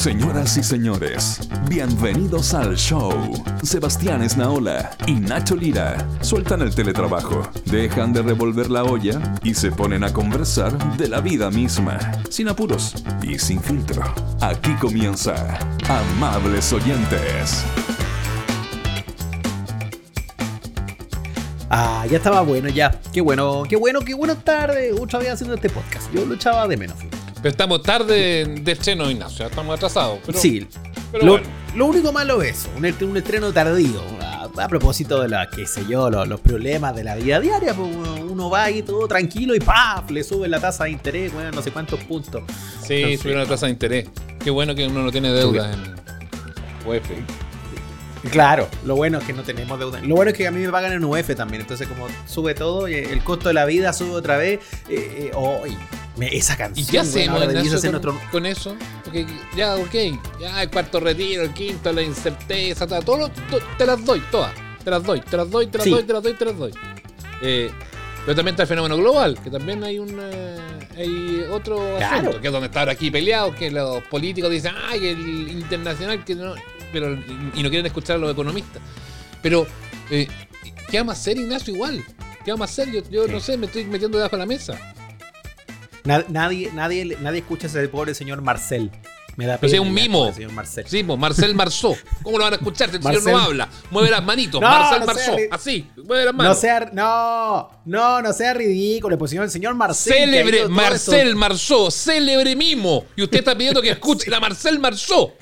Señoras y señores, bienvenidos al show. Sebastián Esnaola y Nacho Lira sueltan el teletrabajo, dejan de revolver la olla y se ponen a conversar de la vida misma, sin apuros y sin filtro. Aquí comienza Amables Oyentes. Ah, ya estaba bueno, ya. Qué bueno, qué bueno, qué buena tarde. Otra vez haciendo este podcast. Yo lo echaba de menos. Pero estamos tarde de estreno, Ignacio. Estamos atrasados. Pero, sí. pero lo, bueno. lo único malo es eso, un, un estreno tardío. A, a propósito de la, qué sé yo, los, los problemas de la vida diaria, pues uno, va ahí todo tranquilo y ¡paf! Le sube la tasa de interés, bueno, no sé cuántos puntos. Sí, subieron la tasa de interés. Qué bueno que uno no tiene deuda en UEF. Claro, lo bueno es que no tenemos deuda. Lo bueno es que a mí me pagan en UF también. Entonces, como sube todo, y el costo de la vida sube otra vez. Eh, eh, oh, y me- esa ¿Y canción. qué bueno, hacemos, Ignacio, ser con, nuestro- con eso? Porque ya, ok. Ya el cuarto retiro, el quinto, la incerteza, todo, lo- to- te las doy, todas. Te las doy, te las doy, te las Sí. doy, te las doy, te las doy. Eh, pero también está el fenómeno global, que también hay un eh, hay otro Claro. asunto, que es donde está ahora aquí peleados, que los políticos dicen, ay, el internacional, que no, pero, y no quieren escuchar a los economistas. Pero, eh, ¿qué vamos a hacer, Ignacio, igual? ¿Qué vamos a hacer? Yo, yo Sí. no sé, me estoy metiendo debajo de la mesa. Na- nadie, nadie, nadie escucha a ese pobre señor Marcel. Me da Pero pena es un mimo. señor Marcel. Sí, pues Marcel Marzó. ¿Cómo lo van a escuchar si el señor no habla? Mueve las manitos. No, Marcel no Marzó. sea- Así, mueve las No manos. sea, no, no, no sea ridículo, pues señor, el señor Marcel. Célebre Marcel Marzó. Célebre mimo. Y usted está pidiendo que escuche a Marcel Marzó.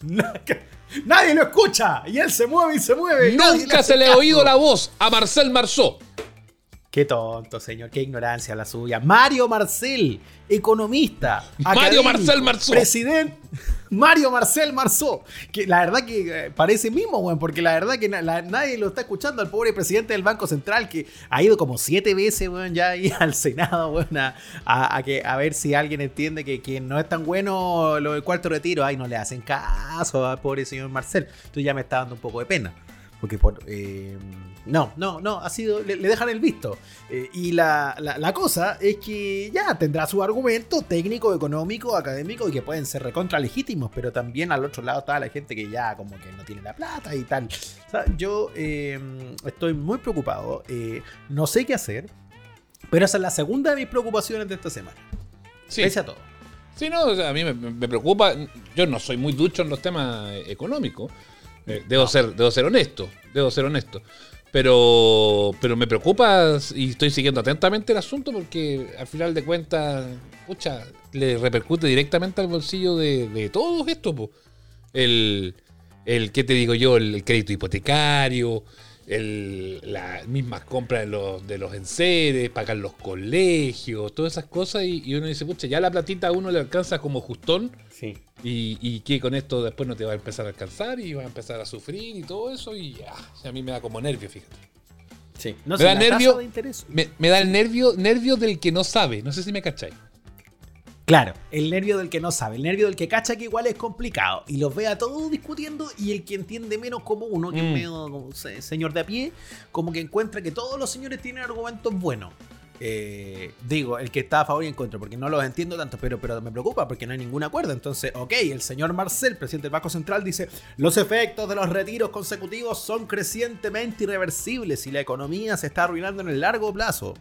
Nadie lo escucha y él se mueve y se mueve. Nunca se le ha oído la voz a Marcel Marzó. Qué tonto, señor, qué ignorancia la suya. Mario Marcel, economista. Mario Marcel Marzó. Presidente. Mario Marcel Marzó. Que la verdad que eh, parece mismo, weón, porque la verdad que la- nadie lo está escuchando al pobre presidente del Banco Central que ha ido como siete veces, weón, ya ahí al Senado, weón, a, a- a que, a ver si alguien entiende que, que no es tan bueno lo del cuarto retiro. Ay, no le hacen caso al pobre señor Marcel. Entonces ya me está dando un poco de pena. Porque por. eh, no, no, no, ha sido. Le, le dejan el visto. Eh, y la, la- la cosa es que ya tendrá su argumento técnico, económico, académico y que pueden ser recontra legítimos, pero también al otro lado está la gente que ya como que no tiene la plata y tal. O sea, yo eh, estoy muy preocupado. eh, no sé qué hacer, pero esa es la segunda de mis preocupaciones de esta semana. Sí. Pese a todo. Sí, no, o sea, a mí me, me preocupa. Yo no soy muy ducho en los temas económicos. Eh, debo, ser, debo ser honesto. Debo ser honesto. Pero, pero me preocupa y estoy siguiendo atentamente el asunto porque al final de cuentas, pucha, le repercute directamente al bolsillo de, de todos esto. po. El, el, ¿qué te digo yo? El, crédito hipotecario, el, las mismas compras de los, de los enseres, pagar los colegios, todas esas cosas. Y, y uno dice, pucha, ya la platita a uno le alcanza como justón. Sí. Y, y que con esto después no te va a empezar a alcanzar y va a empezar a sufrir y todo eso. Y ya, a mí me da como nervio, fíjate. Sí. No Me sé, da la tasa nervio- de interés. Me, me da el nervio, nervio del que no sabe. No sé si me cacháis. Claro, el nervio del que no sabe, el nervio del que cacha que igual es complicado y los ve a todos discutiendo y el que entiende menos como uno, que es Mm. medio como señor de a pie, como que encuentra que todos los señores tienen argumentos buenos. Eh, digo, el que está a favor y en contra, porque no los entiendo tanto, pero, pero me preocupa porque no hay ningún acuerdo. Entonces, ok, el señor Marcel, presidente del Banco Central, dice, los efectos de los retiros consecutivos son crecientemente irreversibles y la economía se está arruinando en el largo plazo.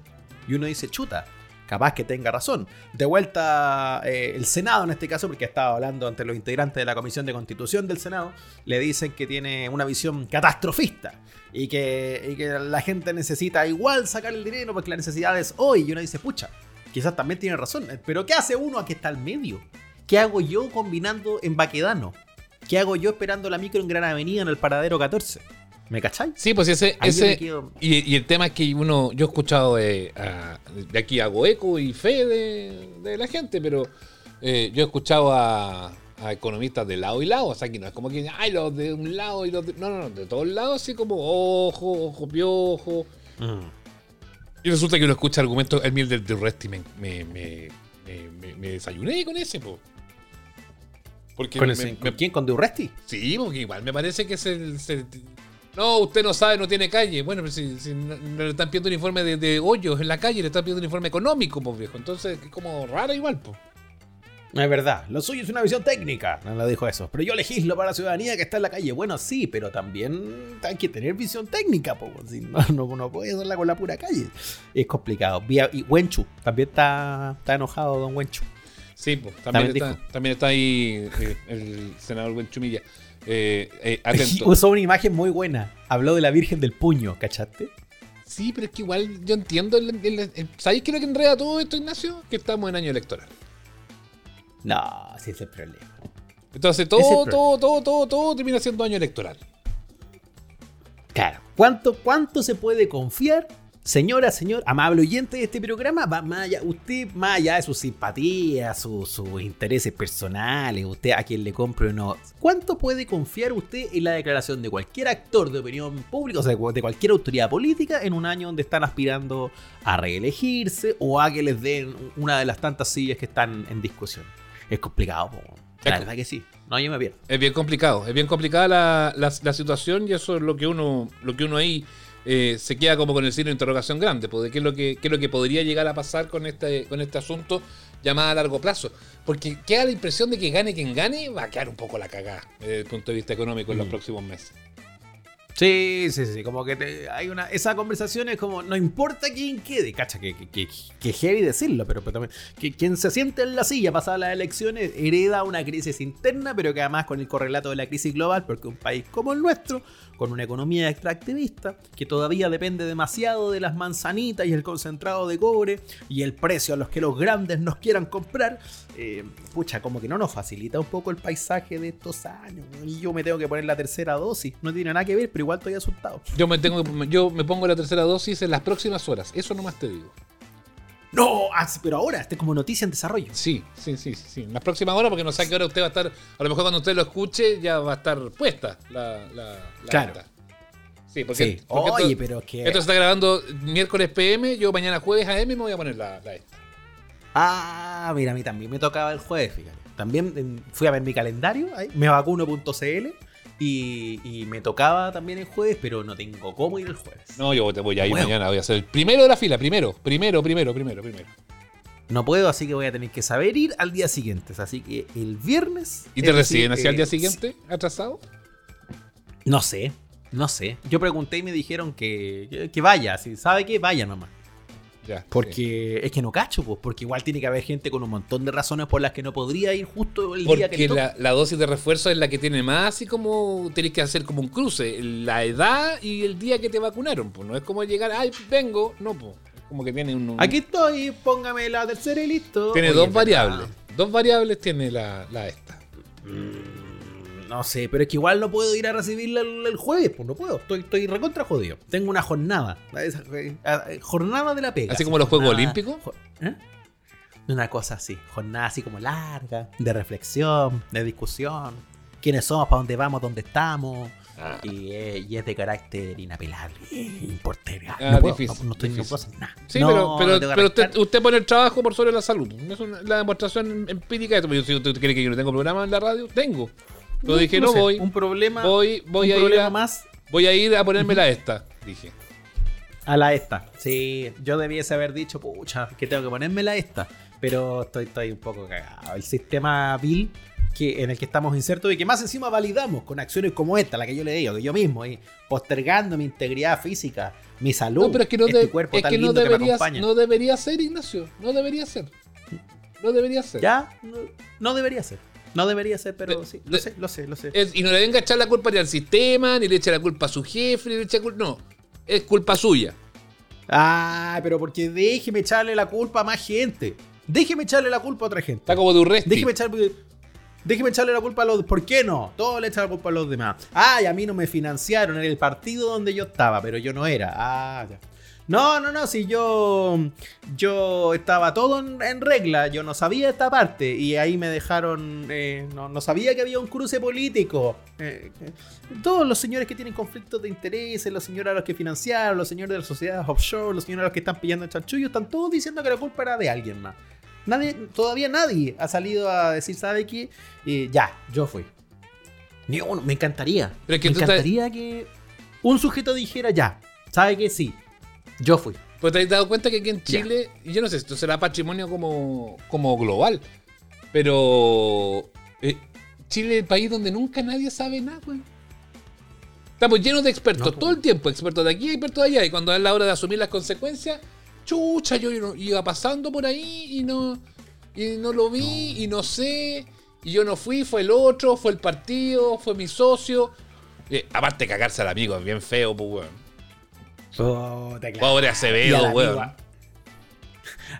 Y uno dice, chuta, capaz que tenga razón. De vuelta, eh, el Senado en este caso, porque estaba hablando ante los integrantes de la Comisión de Constitución del Senado, le dicen que tiene una visión catastrofista y que, y que la gente necesita igual sacar el dinero porque la necesidad es hoy. Y uno dice, pucha, quizás también tiene razón, pero ¿qué hace uno aquí está al medio? ¿Qué hago yo combinando en Baquedano? ¿Qué hago yo esperando la micro en Gran Avenida en el paradero 14? ¿Me cacháis? Sí, pues ese. Ahí yo me ese quedo- y, y el tema es que uno. Yo he escuchado de, a- de aquí hago eco y fe de, de la gente, pero eh, yo he escuchado a, a economistas de lado y lado. O sea, que no es como que. Ay, los de un lado y los de. No, no, no. De todos lados, así como ojo, ojo, piojo. Y resulta que uno escucha argumentos. El miel del Durresti me, me, me, me, me- me desayuné con ese, po. Porque ¿Con, ese- me- ¿con quién? ¿Con Durresti? Sí, porque igual me parece que se, se- No, usted no sabe, no tiene calle. Bueno, pero si, si no, no le están pidiendo un informe de, de hoyos en la calle, le están pidiendo un informe económico, pues viejo. Entonces, es como raro igual, pues. Es verdad, lo suyo es una visión técnica, no lo dijo eso. Pero yo legislo para la ciudadanía que está en la calle. Bueno, sí, pero también hay que tener visión técnica, po. Si no, no, no puede hacerla con la pura calle. Es complicado. Y Wenchu, también está, está enojado, don Wenchu. Sí, pues, también, También está, también está ahí eh, el senador Buenchumilla. Eh, eh. Usó una imagen muy buena. Habló de la Virgen del Puño, ¿cachaste? Sí, pero es que igual yo entiendo. El, el- el- ¿Sabéis qué es lo que enreda todo esto, Ignacio? Que estamos en año electoral. No, sí es el problema. Entonces todo, el todo, todo, todo, todo termina siendo año electoral. Claro. ¿Cuánto, ¿Cuánto se puede confiar, señora, señor, amable oyente de este programa? Va más allá, usted, más allá de sus simpatías, sus, sus intereses personales, usted a quien le compre o no. ¿Cuánto puede confiar usted en la declaración de cualquier actor de opinión pública, o sea, de cualquier autoridad política, en un año donde están aspirando a reelegirse o a que les den una de las tantas sillas que están en discusión? Es complicado, po. la Es- verdad que sí. No, yo me pierdo. Es bien complicado, es bien complicada la, la- la situación y eso es lo que uno, lo que uno ahí eh, se queda como con el signo de interrogación grande, pues, de qué es lo que, qué es lo que podría llegar a pasar con este, con este asunto ya más a largo plazo. Porque queda la impresión de que gane quien gane, va a quedar un poco la cagada desde el punto de vista económico en los Mm. próximos meses. Sí, sí, sí, como que te- hay una. Esa conversación es como, no importa quién quede, cacha, que, que, que, que heavy decirlo, pero, pero también. Que quien se siente en la silla pasadas las elecciones hereda una crisis interna, pero que además con el correlato de la crisis global, porque un país como el nuestro, con una economía extractivista, que todavía depende demasiado de las manzanitas y el concentrado de cobre y el precio a los que los grandes nos quieran comprar, eh, pucha, como que no nos facilita un poco el paisaje de estos años. Y yo me tengo que poner la tercera dosis. No tiene nada que ver, pero igual estoy asustado. Yo me tengo yo me pongo la tercera dosis en las próximas horas, eso nomás te digo. No, ah, pero ahora, este es como noticia en desarrollo. Sí, sí, sí, sí. En las próximas horas, porque no sé a qué hora usted va a estar. A lo mejor cuando usted lo escuche ya va a estar puesta la, la, la Claro. Sí, porque, Sí. porque Oye, esto, pero que. esto se está grabando miércoles PM, yo mañana jueves AM me voy a poner la, la esta. Ah, mira, a mí también me tocaba el jueves, fíjate. También em, fui a ver mi calendario, ahí, mevacuno.cl, y, y me tocaba también el jueves, pero no tengo cómo ir el jueves. No, yo te voy a ir Bueno. mañana, voy a ser el primero de la fila, primero, primero, primero, primero, primero. No puedo, así que voy a tener que saber ir al día siguiente. Así que el viernes. ¿Y te reciben hacia el eh, día siguiente, atrasado? No sé, no sé. Yo pregunté y me dijeron que, que, que vaya, si sabe que vaya nomás. Ya. sí. Porque es que no cacho, pues, porque igual tiene que haber gente con un montón de razones por las que no podría ir justo el día que Porque le toca. la, la dosis de refuerzo es la que tiene más, así como tenés que hacer como un cruce, la edad y el día que te vacunaron, pues no es como llegar, ay, vengo, no, pues. Es como que tiene un, un- Aquí estoy, póngame la tercera y listo. tiene Oye, dos es variables. Dos variables tiene la, la esta. Mm, No sé, pero es que igual no puedo ir a recibirla el, jueves, pues no puedo. Estoy, estoy recontra jodido. Tengo una jornada. esa, eh, jornada de la pega. Así como los Juegos Olímpicos. ¿eh? Una cosa así. Jornada así como larga, de reflexión, de discusión. ¿Quiénes somos? ¿Para dónde vamos? ¿Dónde estamos? Ah. Y, eh, y es de carácter inapelable, importable. Ah, no puedo, difícil, no, no estoy, no difícil. puedo hacer nada. Sí, No, pero, usted, usted pone el trabajo por sobre la salud. Es una- la demostración empírica de esto. Si usted cree que yo no tengo programa en la radio, tengo. Pero dije, no, sé, voy, Un problema, voy, voy un a ir a, más voy a ir a ponerme la esta, dije. A la esta. Sí, yo debiese haber dicho, pucha, que tengo que ponerme la esta. Pero estoy, estoy un poco cagado. El sistema Bill que, en el que estamos insertos y que más encima validamos con acciones como esta, la que yo le digo, que yo mismo, y postergando mi integridad física, mi salud, No, pero es que no, este de- cuerpo es tan que no lindo que me acompaña. no debería ser, Ignacio. No debería ser. No debería ser. ya, no, no debería ser. No debería ser, pero De- sí, de- lo sé, lo sé, lo sé. Es- y no le venga a echar la culpa ni al sistema, ni le eche la culpa a su jefe, ni le eche la culpa. No, es culpa suya. Ah, pero porque déjeme echarle la culpa a más gente. Déjeme echarle la culpa a otra gente. Está como de Urresti. Déjeme echarle, déjeme echarle la culpa a los... ¿Por qué no? Todos le echan la culpa a los demás. Ay, a mí no me financiaron en el partido donde yo estaba, pero yo no era. Ah, ya. No, no, no, si yo yo estaba todo en, en regla, yo no sabía esta parte y ahí me dejaron, eh, no, no sabía que había un cruce político. Eh, eh, todos los señores que tienen conflictos de intereses, los señores a los que financiaron, los señores de las sociedades offshore, los señores a los que están pillando el chanchullo, están todos diciendo que la culpa era de alguien más. Nadie, todavía nadie ha salido a decir, ¿sabe qué? Eh, ya, yo fui. Ni uno, me encantaría. Pero es que me estás- encantaría que un sujeto dijera, ya, ¿sabe qué? Sí, yo fui. Pues te has dado cuenta que aquí en Chile, yo no sé, esto será patrimonio como, como global, Pero eh, Chile es el país donde nunca nadie sabe nada, weón. Estamos llenos de expertos No, todo el tiempo, expertos de aquí, expertos de allá. Y cuando es la hora de asumir las consecuencias, chucha, yo iba pasando por ahí y no, y no lo vi y no sé. Y yo no fui, fue el otro, fue el partido, fue mi socio. Eh, aparte cagarse al amigo, es bien feo, pues, weón. Pobre Acevedo, weón.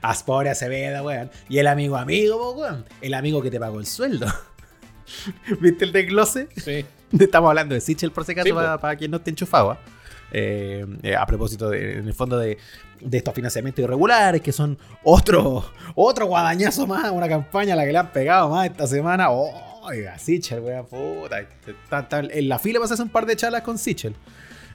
As pobre Acevedo, weón. Y el amigo amigo, weón. El amigo que te pagó el sueldo. ¿Viste el desglose? Sí. Estamos hablando de Sichel, por si acaso, Sí, para, para quien no esté enchufado. ¿ah? Eh, eh, a propósito, de, en el fondo, de, de estos financiamientos irregulares, que son otro, otro guadañazo más, una campaña a la que le han pegado más esta semana. Oiga, Sichel, weón, puta. Está- está en la fila vas a hacer un par de charlas con Sichel.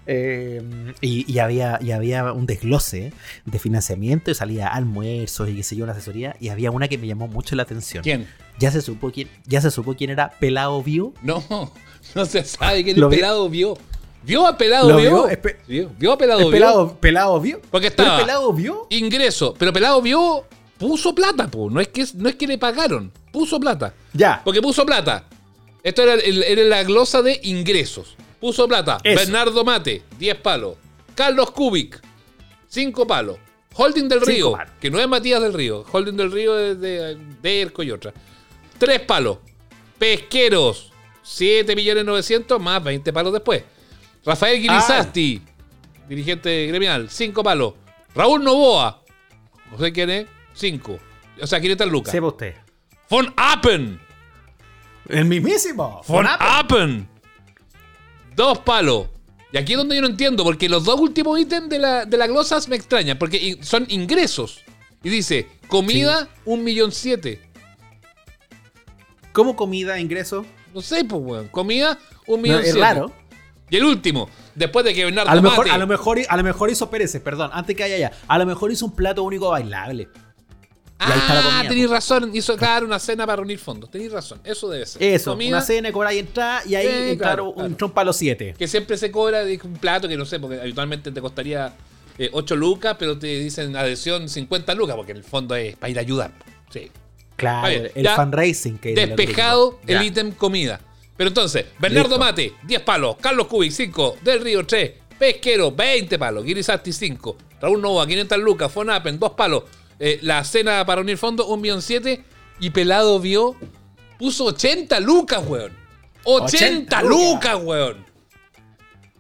Eh, y, y había, y había un desglose de financiamiento y salía almuerzos y qué sé yo, una asesoría. Y había una que me llamó mucho la atención. ¿Quién? Ya se supo quién, ya se supo quién era Pelado View. No, no se sabe Lo vi- pelado vio. ¿Vio a pelado ¿Lo vio? vio? ¿Vio? ¿Vio a pelado ¿El vio? pelado, pelado vio? Porque ¿Pero estaba el pelado vio? ingreso, pero pelado vio, puso plata, po. No es que, no es que le pagaron, puso plata. Ya. Porque puso plata. Esto era, era la glosa de ingresos. Puso plata. Eso. Bernardo Mate, 10 palos. Carlos Kubik, 5 palos. Holding del Cinco Río, palos. que no es Matías del Río. Holding del Río es de, de Erco y otra. 3 palos. Pesqueros, 7 millones 900 más 20 palos después. Rafael Guilizasti, dirigente gremial, 5 palos. Raúl Novoa, no sé quién es, 5. O sea, 500 lucas. Sepa usted. Von Appen, El mismísimo. Von. Appen. Dos palos. Y aquí es donde yo no entiendo, porque los dos últimos ítems de la, de la glosas me extrañan, porque son ingresos. Y dice, comida, un millón siete. ¿Cómo comida, ingreso? No sé, pues, weón. Comida, un No, millón es siete. raro. Y el último, después de que Bernardo A lo, mejor, Mate- a, lo mejor, a lo mejor hizo Pérez, perdón, antes que haya ya. A lo mejor hizo un plato único bailable. Ah, tenéis po. razón. Hizo, claro, una cena para reunir fondos. Tenéis razón. Eso debe ser. Eso, Comida, una cena, cobrar y entrar, y ahí, eh, claro, un trompa a los siete. que siempre se cobra de un plato que no sé, porque habitualmente te costaría 8 lucas, pero te dicen adhesión 50 lucas, porque en el fondo es para ir a ayudar. Sí. Claro, bien, el fundraising que Despejado el ítem comida. Pero entonces, Bernardo Listo. Mate, 10 palos. Carlos Cubic, 5. Del Río, 3. Pesquero, 20 palos. Girizati, 5. Raúl Nova, 500 lucas. Fonapen, 2 palos. Eh, la cena para unir fondos, 1 millón 7. Y Pelado vio, puso 80 lucas, weón. 80, 80 lucas, weón.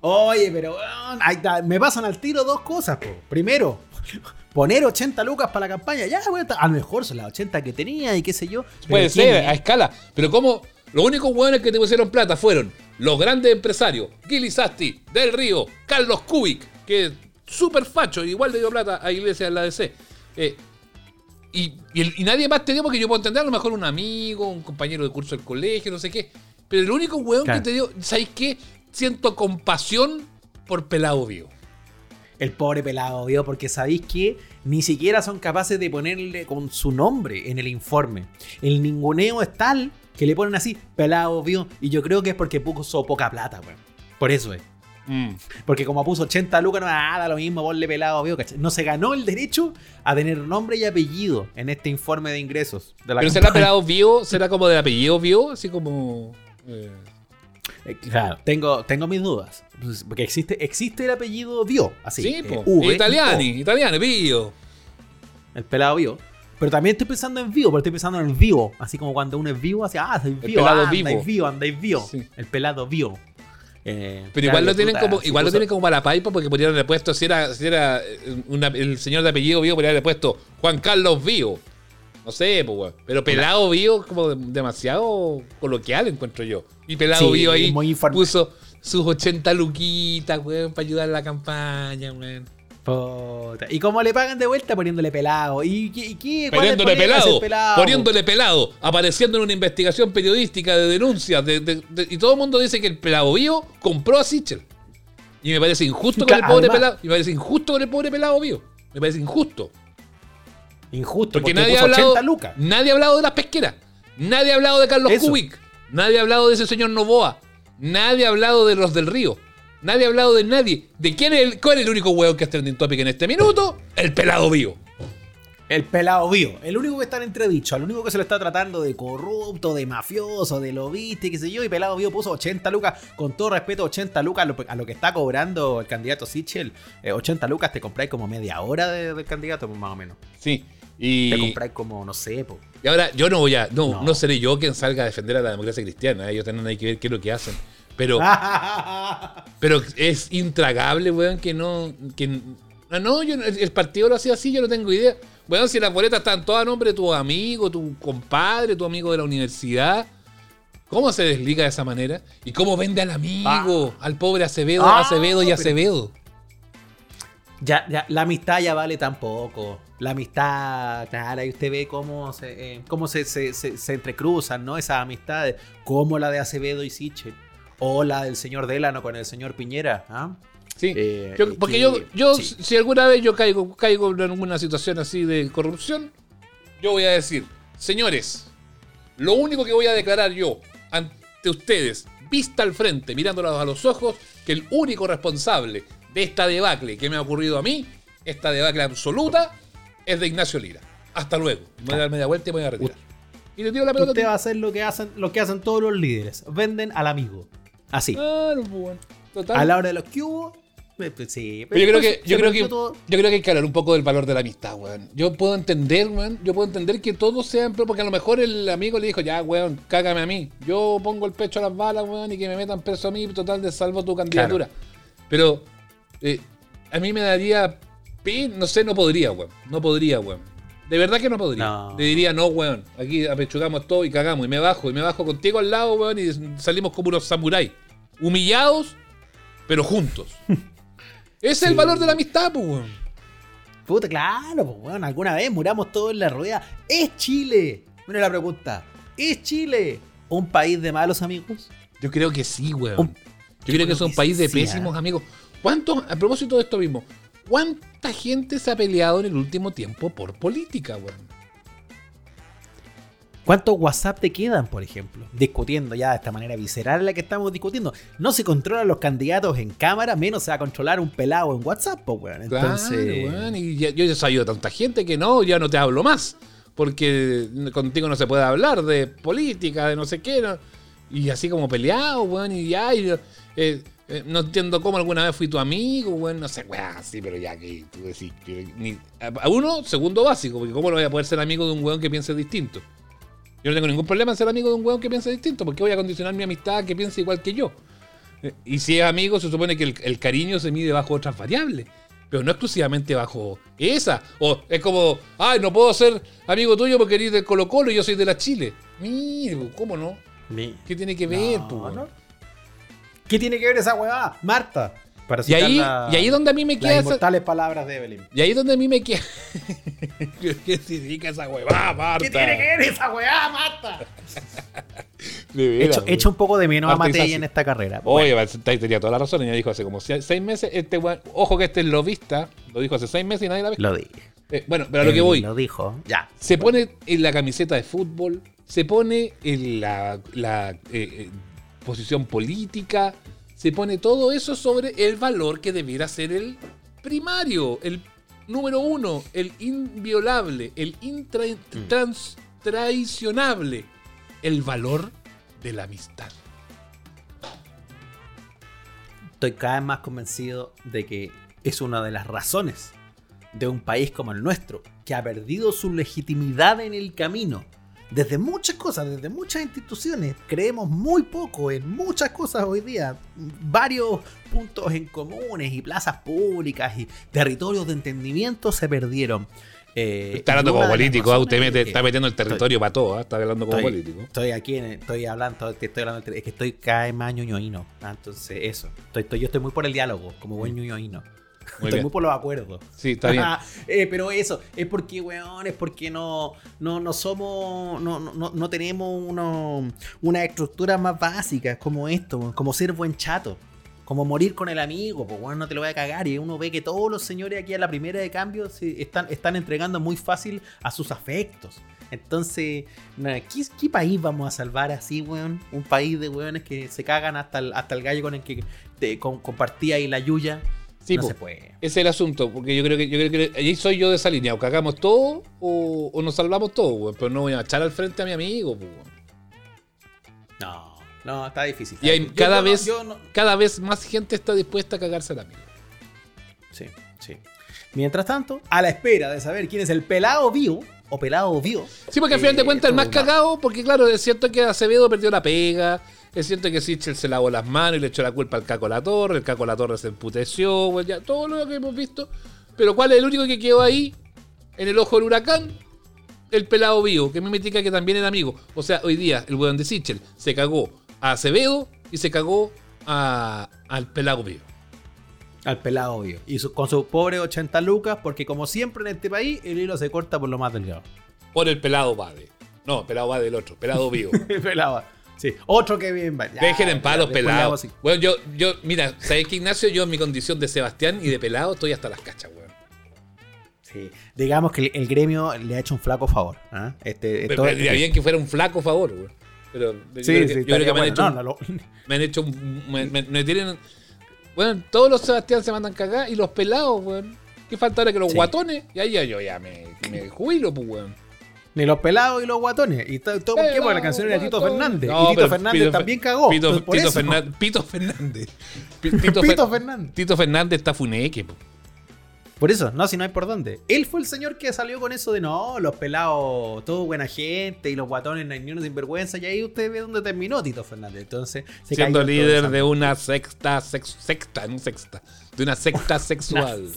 Oye, pero weón, ahí está, me pasan al tiro dos cosas. po. Primero, poner 80 lucas para la campaña. Ya, weón, a lo mejor son las 80 que tenía y qué sé yo. Puede ¿quién ser, a escala. Pero como los únicos hueones que te pusieron plata fueron los grandes empresarios, Gili Sasti, Del Río, Carlos Kubik, que es súper facho, igual le dio plata a Iglesias en la DC. Eh, y, y el- y nadie más te dio porque yo puedo entender a lo mejor un amigo, un compañero de curso del colegio, no sé qué. Pero el único Claro. que te dio, ¿sabéis qué? Siento compasión por Pelado Vivo. El pobre pelado, ¿vio? Porque sabéis que ni siquiera son capaces de ponerle con su nombre en el informe. El ninguneo es tal que le ponen así, pelado, ¿vio? Y yo creo que es porque puso poca plata, weón. Por eso es. Mm. Porque como puso 80 lucas, no nada, lo mismo, ponle pelado, ¿vio? ¿cachai? No se ganó el derecho a tener nombre y apellido en este informe de ingresos. De la Pero será. Pelado Vivo, será como del apellido Vivo, así como... eh, Eh, Claro, tengo, tengo mis dudas. Pues, Porque existe, existe el apellido Vio, así. Sí, eh. V, Italiani, italiani, Vio. O, el pelado Vio. Pero también estoy pensando en vivo, pero estoy pensando en el vivo. Así como cuando uno es vivo, así, ah, soy vivo. pelado ah, vivo. Andáis vivo, andáis vivo. Sí. El pelado vivo. Eh, Pero igual lo tienen puta, como, igual lo tienen como paipa porque podrían haberle puesto, si era, si era eh, una- el señor de apellido Vio, podrían haberle puesto Juan Carlos Vio. No sé, pues. Pero pelado es como de- demasiado coloquial, encuentro yo. Y pelado Sí, Vio ahí muy puso sus 80 luquitas, weón, para ayudar en la campaña, weón. Puta. ¿Y cómo le pagan de vuelta? Poniéndole pelado. ¿Y qué? qué? ¿Cuál es el Poniéndole pelado, pelado? poniéndole pelado, apareciendo en una investigación periodística de denuncias. de- de- de- y todo el mundo dice que el pelado Bío compró a Sichel. Y me parece injusto con el pobre además- pelado. Y me parece injusto con el pobre pelado Bío. Me parece injusto. Injusto, Porque, porque, nadie, ha hablado, 80 lucas. nadie ha hablado de las pesqueras. Nadie ha hablado de Carlos Eso. Kubik. Nadie ha hablado de ese señor Novoa. Nadie ha hablado de los del Río. Nadie ha hablado de nadie. ¿De quién es el, cuál es el único hueón que es trending topic en este minuto? El pelado Bío. El pelado vio. El único que está en entredicho. Al único que se lo está tratando de corrupto, de mafioso, de lobista, qué sé yo. Y pelado vio puso 80 lucas. Con todo respeto, 80 lucas a lo, a lo que está cobrando el candidato Sichel. eh, 80 lucas te compráis como media hora de- del candidato, pues, más o menos. Sí. Y, Te compráis como, no sé, pues. y ahora yo no voy a. No, no. No. seré yo quien salga a defender a la democracia cristiana. Ellos tendrán que ver qué es lo que hacen. Pero, pero es intragable, weón, que no. Que, no, no, yo, el el partido lo hacía así, yo no tengo idea. Weón, si las boletas están todas a nombre de tu amigo, tu compadre, tu amigo de la universidad. ¿Cómo se desliga de esa manera? ¿Y cómo vende al amigo? Al pobre Acevedo, Ah, Acevedo y Acevedo. Ya, ya, la amistad ya vale tan poco. La amistad, claro, y usted ve cómo se, eh, cómo se, se, se- se entrecruzan, ¿no? Esas amistades, como la de Acevedo y Sichel, o la del señor Delano con el señor Piñera, ¿ah? Sí. Eh, Yo- porque que- yo, yo sí. si alguna vez yo caigo, caigo en alguna situación así de corrupción, yo voy a decir, señores, lo único que voy a declarar yo ante ustedes, vista al frente, mirándolos a los ojos, que el único responsable de esta debacle que me ha ocurrido a mí, esta debacle absoluta, es de Ignacio Lira. Hasta luego. Me voy a dar media vuelta y me voy a retirar. Y le tiro la pelota. Usted va a hacer lo que hacen, lo que hacen todos los líderes. Venden al amigo. Así. Claro, pues, bueno. Total. A la hora de los que hubo, pues, sí. Pero yo creo que, yo creo que, todo. yo creo que hay que hablar un poco del valor de la amistad, weón. Yo puedo entender, weón. Yo puedo entender que todos sean, pero porque a lo mejor el amigo le dijo, ya, weón, cágame a mí. Yo pongo el pecho a las balas, weón, y que me metan preso a mí, total, de salvo tu candidatura. Pero eh, a mí me daría no sé, no podría, weón. No podría, weón. De verdad que no podría. No. Le diría, no, weón. Aquí apechugamos todo y cagamos. Y me bajo, y me bajo contigo al lado, weón, y salimos como unos samuráis. Humillados, pero juntos. Ese es el valor de la amistad, pues, weón. Puta, claro, pues, weón, alguna vez muramos todos en la rueda. ¿Es Chile? Mira la pregunta. ¿Es Chile un país de malos amigos? Yo creo que sí, weón. Yo creo que es un país de sí, pésimos ¿ah? amigos. ¿Cuántos, a propósito de esto mismo, cuánta gente se ha peleado en el último tiempo por política, weón? ¿Cuántos WhatsApp te quedan, por ejemplo? Discutiendo ya de esta manera visceral en la que estamos discutiendo. No se controlan los candidatos en cámara, menos se va a controlar un pelado en WhatsApp, pues, weón. Entonces. Claro, weón. Y ya- yo ya he sabido tanta gente que no, ya no te hablo más. Porque contigo no se puede hablar de política, de no sé qué. no- Y así como peleado, weón. Y ya, y, eh, eh, no entiendo cómo alguna vez fui tu amigo, weón. No sé, weón, sí, pero ya que tú decís. que ni- a, uno, segundo básico, porque cómo no voy a poder ser amigo de un weón que piense distinto. Yo no tengo ningún problema en ser amigo de un weón que piense distinto, porque voy a condicionar mi amistad a que piense igual que yo. Eh, Y si es amigo, se supone que el, el cariño se mide bajo otras variables, pero no exclusivamente bajo esa. O es como, ay, no puedo ser amigo tuyo porque eres del Colo Colo y yo soy de la Chile. Mire, ¿cómo no? ¿Qué tiene que ver? No, no. ¿Qué tiene que ver esa weá? Marta. Para Y ahí, la- y ahí donde a mí me las queda esa, inmortales palabras de Evelyn. y ahí donde a mí me queda ¿Qué significa esa huevada, Marta? ¿Qué tiene que ver esa weá, Marta? He hecho, un poco de menos a Matei en esta carrera. Oye, tenía toda la razón. Ella dijo hace como se- seis meses, este ojo que este es lobista, lo dijo hace seis meses y nadie la ve. Lo dije. Eh, bueno, pero a lo que voy, Lo dijo. Ya. se pone en la camiseta de fútbol, se pone en la, la, eh, eh, posición política, se pone todo eso sobre el valor que debiera ser el primario, el número uno, el inviolable, el intra, trans- traicionable, el valor de la amistad. Estoy cada vez más convencido de que es una de las razones de un país como el nuestro, que ha perdido su legitimidad en el camino. Desde muchas cosas, desde muchas instituciones, creemos muy poco en muchas cosas hoy día. Varios puntos en comunes y plazas públicas y territorios de entendimiento se perdieron. Eh, Está hablando como político, ah, usted mete- está metiendo el territorio para todo, ah, está hablando como Estoy- político. Estoy aquí, en- estoy hablando, estoy hablando, es que estoy cada vez más ñoñoíno. Ah, entonces, eso. Estoy, estoy- yo estoy muy por el diálogo, como buen ñoñoíno. Muy estoy bien. muy por los acuerdos. Sí, está bien. Eh, pero eso, es porque, weón, es porque no, no, no somos, no, no, no- tenemos uno, una estructura más básicas como esto, como ser buen chato. Como morir con el amigo, pues bueno, no te lo voy a cagar. Y uno ve que todos los señores aquí a la primera de cambio se están, están entregando muy fácil a sus afectos. Entonces, na, ¿qué, qué país vamos a salvar así, weón? Un país de weones que se cagan hasta el, hasta el gallo con el que te- con- compartía ahí la yuya. Sí, no po. se puede. Ese es el asunto, porque yo creo que yo creo que ahí soy yo de esa línea, o cagamos todo o, o nos salvamos todo, weón. Pero no voy a echar al frente a mi amigo, weón. No, no, está difícil. Y hay cada yo vez, no- cada vez más gente está dispuesta a cagarse al amigo. Sí, sí. Mientras tanto, a la espera de saber quién es el pelado vivo o pelado vivo. Sí, porque al final de eh, cuentas el más cagado, porque claro, es cierto que Acevedo perdió la pega, es cierto que Sichel se lavó las manos y le echó la culpa al Caco La Torre, el Caco La Torre se emputeció, weón, ya, todo lo que hemos visto. Pero ¿cuál es el único que quedó ahí, en el ojo del huracán? El pelado vivo, que me mitica que también era amigo. O sea, hoy día el weón de Sichel se cagó a Acevedo y se cagó a- al pelado vivo. Al pelado vivo. Y su- con sus pobres 80 lucas, porque como siempre en este país, el hilo se corta por lo más delgado. Por el pelado Bade. No, pelado Bade el otro, pelado vivo. pelado. Sí, otro que bien. Ya, Dejen en paz ya, los después le hago pelados. Bueno, yo, yo, mira, ¿sabes qué, Ignacio? Yo en mi condición de Sebastián y de pelado estoy hasta las cachas, weón. Sí. Digamos que el, el gremio le ha hecho un flaco favor. ¿ah? Este, vendría bien que fuera un flaco favor, weón. Pero yo Sí, creo sí, que, yo creo que me, han hecho, No, no, lo- me han hecho me, me- me tienen. Bueno, todos los Sebastián se mandan cagar y los pelados, weón. ¿Qué falta ahora que los guatones? Y ahí yo ya me, me jubilo, pues, weón. Ni los pelados y los guatones. ¿Y to- todo por qué? Porque la canción era de Tito Fernández. no, y Tito Fernández Pito- también cagó. Pito, Pito eso. Fernan- Pito Fernández. Pito Fer- Fernández. Tito Fernández está funeque, po. Por eso, no, si no hay por dónde. Él fue el señor que salió con eso de no, los pelados, todo buena gente y los guatones no hay ni uno sinvergüenza. Y ahí usted ve dónde terminó Tito Fernández. Entonces, se Siendo líder de una sexta, sex- secta, no sexta, de una secta sexual.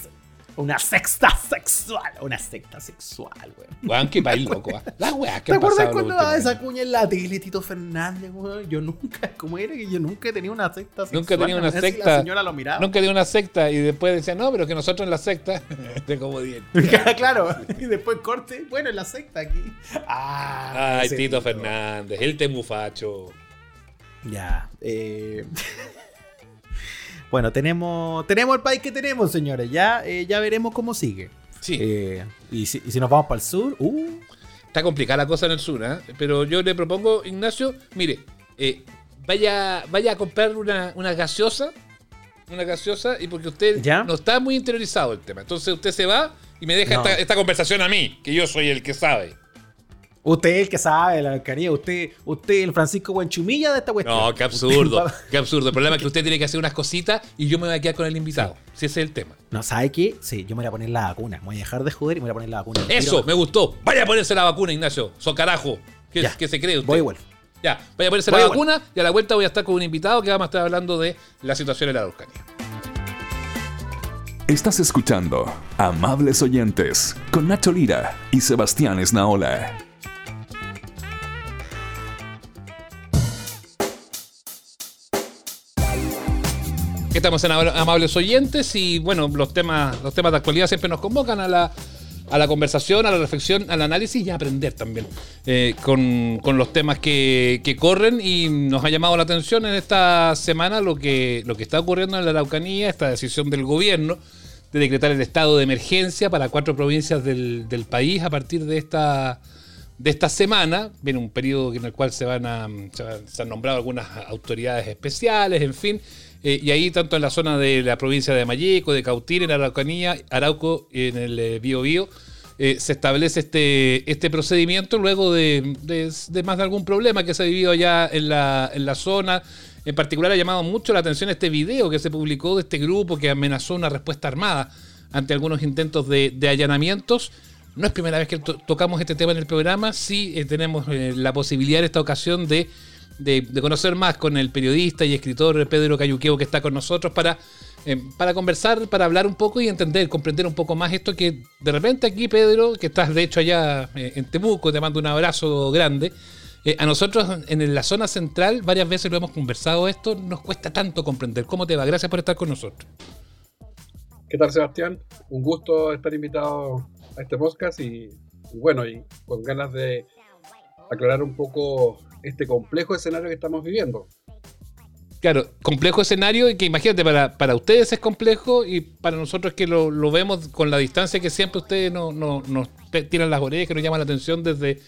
Una sexta sexual. Una secta sexual, weón. Weón, qué país loco, ¿ah? Las weas que ¿Te acuerdas cuando daba esa cuña en la tele, Tito Fernández, weón? Yo nunca, ¿cómo era que yo nunca he tenido una secta sexual? Nunca he tenido una No sé si secta. La señora lo miraba. Nunca dio una secta y después decía, no, pero que nosotros en la secta, de como diez. claro, y después corte, bueno, en la secta aquí. Ah, Ay, ese Tito Fernández, el temufacho. Ya. eh. Bueno, tenemos tenemos el país que tenemos, señores. Ya, eh, ya veremos cómo sigue. Sí, Eh, y, si, y si nos vamos para el sur, uh, está complicada la cosa en el sur, ¿ah? Pero yo le propongo, Ignacio, mire, eh, vaya, vaya a comprar una, una gaseosa, una gaseosa, y porque usted ¿Ya? no está muy interiorizado el tema. Entonces usted se va y me deja No. esta, esta conversación a mí, que yo soy el que sabe. Usted es el que sabe la alcaldía, usted, usted el Francisco Buenchumilla de esta cuestión. No, qué absurdo, qué absurdo. El problema es que usted tiene que hacer unas cositas y yo me voy a quedar con el invitado. Si ese es el tema. No, ¿sabe qué? Sí, yo me voy a poner la vacuna. Me voy a dejar de joder y me voy a poner la vacuna. Eso, Tiro- me gustó. Vaya a ponerse la vacuna, Ignacio. So carajo. ¿Qué, Ya. qué se cree usted? Voy y vuelvo. Ya, vaya a ponerse Voy la vacuna y a la vuelta voy a estar con un invitado que vamos a estar hablando de la situación en la Araucanía. Estás escuchando Amables Oyentes con Nacho Lira y Sebastián Esnaola. Estamos en Ama- amables oyentes y bueno, los temas, los temas de actualidad siempre nos convocan a la, a la conversación, a la reflexión, al análisis y a aprender también eh, con, con los temas que, que corren y nos ha llamado la atención en esta semana lo que, lo que está ocurriendo en la Araucanía, esta decisión del gobierno de decretar el estado de emergencia para cuatro provincias del, del país a partir de esta, de esta semana. Viene un periodo en el cual se van a se han nombrado algunas autoridades especiales, en fin. Eh, y ahí, tanto en la zona de la provincia de Mayeco, de Cautín, en Araucanía, Arauco, en el eh, Biobío, eh, se establece este, este procedimiento luego de, de- más de algún problema que se ha vivido allá en la, en la zona. En particular ha llamado mucho la atención este video que se publicó de este grupo que amenazó una respuesta armada ante algunos intentos de, allanamientos. No es primera vez que to- tocamos este tema en el programa, sí eh, tenemos eh, la posibilidad en esta ocasión de, de- conocer más con el periodista y escritor Pedro Cayuqueo que está con nosotros para, eh, para conversar, para hablar un poco y entender, comprender un poco más esto que de repente aquí, Pedro, que estás de hecho allá eh, en Temuco, te mando un abrazo grande. Eh, a nosotros en la zona central, varias veces lo hemos conversado esto, nos cuesta tanto comprender. ¿Cómo te va? Gracias por estar con nosotros. ¿Qué tal, Sebastián? Un gusto estar invitado a este podcast y bueno, y con ganas de aclarar un poco este complejo escenario que estamos viviendo. Claro, complejo escenario y que imagínate, para, para ustedes es complejo y para nosotros que lo, lo vemos con la distancia que siempre ustedes no, no- nos tiran las orejas, que nos llama la atención desde,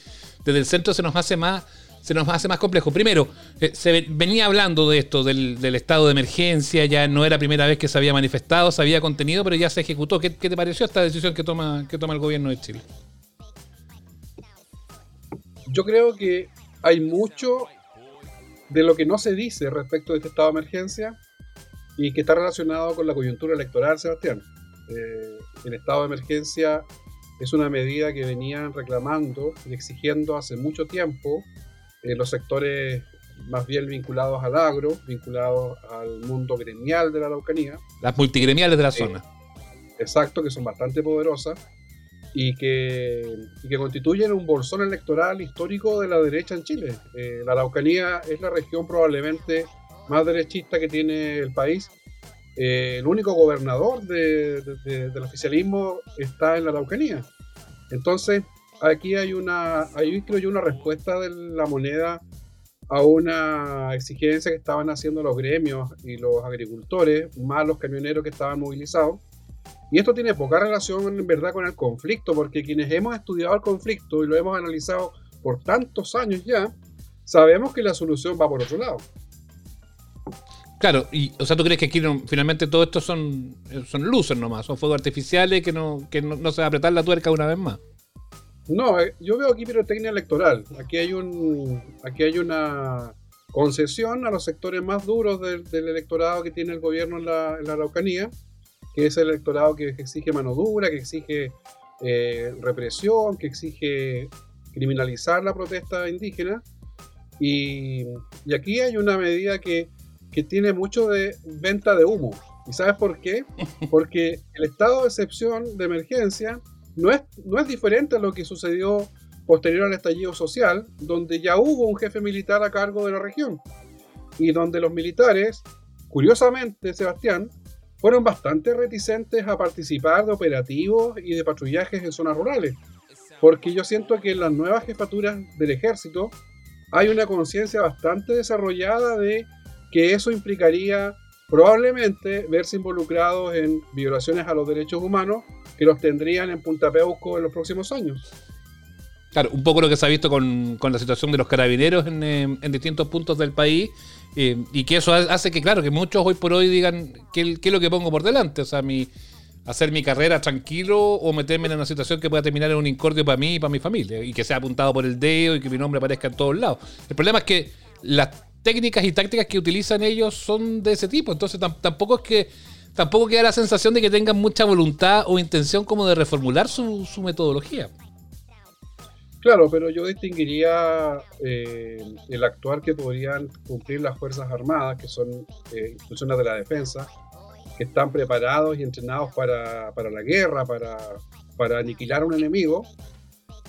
desde el centro, se nos hace más se nos hace más complejo. Primero, eh, se venía hablando de esto, del, estado de emergencia, ya no era primera vez que se había manifestado, se había contenido, pero ya se ejecutó. ¿Qué, te pareció esta decisión que toma, que toma el gobierno de Chile? Yo creo que hay mucho de lo que no se dice respecto de este estado de emergencia y que está relacionado con la coyuntura electoral, Sebastián. Eh, el estado de emergencia es una medida que venían reclamando y exigiendo hace mucho tiempo eh, los sectores más bien vinculados al agro, vinculados al mundo gremial de la Araucanía. Las multigremiales de la eh, zona. Exacto, que son bastante poderosas y que, que, constituyen un bolsón electoral histórico de la derecha en Chile. Eh, la Araucanía es la región probablemente más derechista que tiene el país. el único gobernador del oficialismo está en la Araucanía. Entonces, aquí hay una, hay creo yo una respuesta de la moneda a una exigencia que estaban haciendo los gremios y los agricultores, más los camioneros que estaban movilizados. Y esto tiene poca relación en verdad con el conflicto, porque quienes hemos estudiado el conflicto y lo hemos analizado por tantos años ya, sabemos que la solución va por otro lado. Claro, y o sea, ¿tú crees que aquí finalmente todo esto son, son luces nomás, son fuegos artificiales que no, que no se va a apretar la tuerca una vez más? No, eh, yo veo aquí pirotecnia electoral. Aquí hay un, aquí hay una concesión a los sectores más duros del, electorado que tiene el gobierno en la, Araucanía, que es el electorado que exige mano dura, que exige eh, represión, que exige criminalizar la protesta indígena. Y, aquí hay una medida que, que tiene mucho de venta de humo. ¿Y sabes por qué? Porque el estado de excepción de emergencia no es, no es diferente a lo que sucedió posterior al estallido social, donde ya hubo un jefe militar a cargo de la región y donde los militares, curiosamente, Sebastián, fueron bastante reticentes a participar de operativos y de patrullajes en zonas rurales, porque yo siento que en las nuevas jefaturas del ejército hay una conciencia bastante desarrollada de que eso implicaría probablemente verse involucrados en violaciones a los derechos humanos que los tendrían en Punta Peuco en los próximos años. Claro, un poco lo que se ha visto con, la situación de los carabineros en, eh, distintos puntos del país eh, y que eso hace que, claro, que muchos hoy por hoy digan qué, es lo que pongo por delante, o sea, mi, hacer mi carrera tranquilo o meterme en una situación que pueda terminar en un incordio para mí y para mi familia y que sea apuntado por el dedo y que mi nombre aparezca en todos lados. El problema es que las técnicas y tácticas que utilizan ellos son de ese tipo, entonces tampoco es que tampoco queda la sensación de que tengan mucha voluntad o intención como de reformular su, metodología. Claro, pero yo distinguiría eh, el actuar que podrían cumplir las Fuerzas Armadas, que son eh, instituciones de la defensa, que están preparados y entrenados para, la guerra, para, para, aniquilar a un enemigo,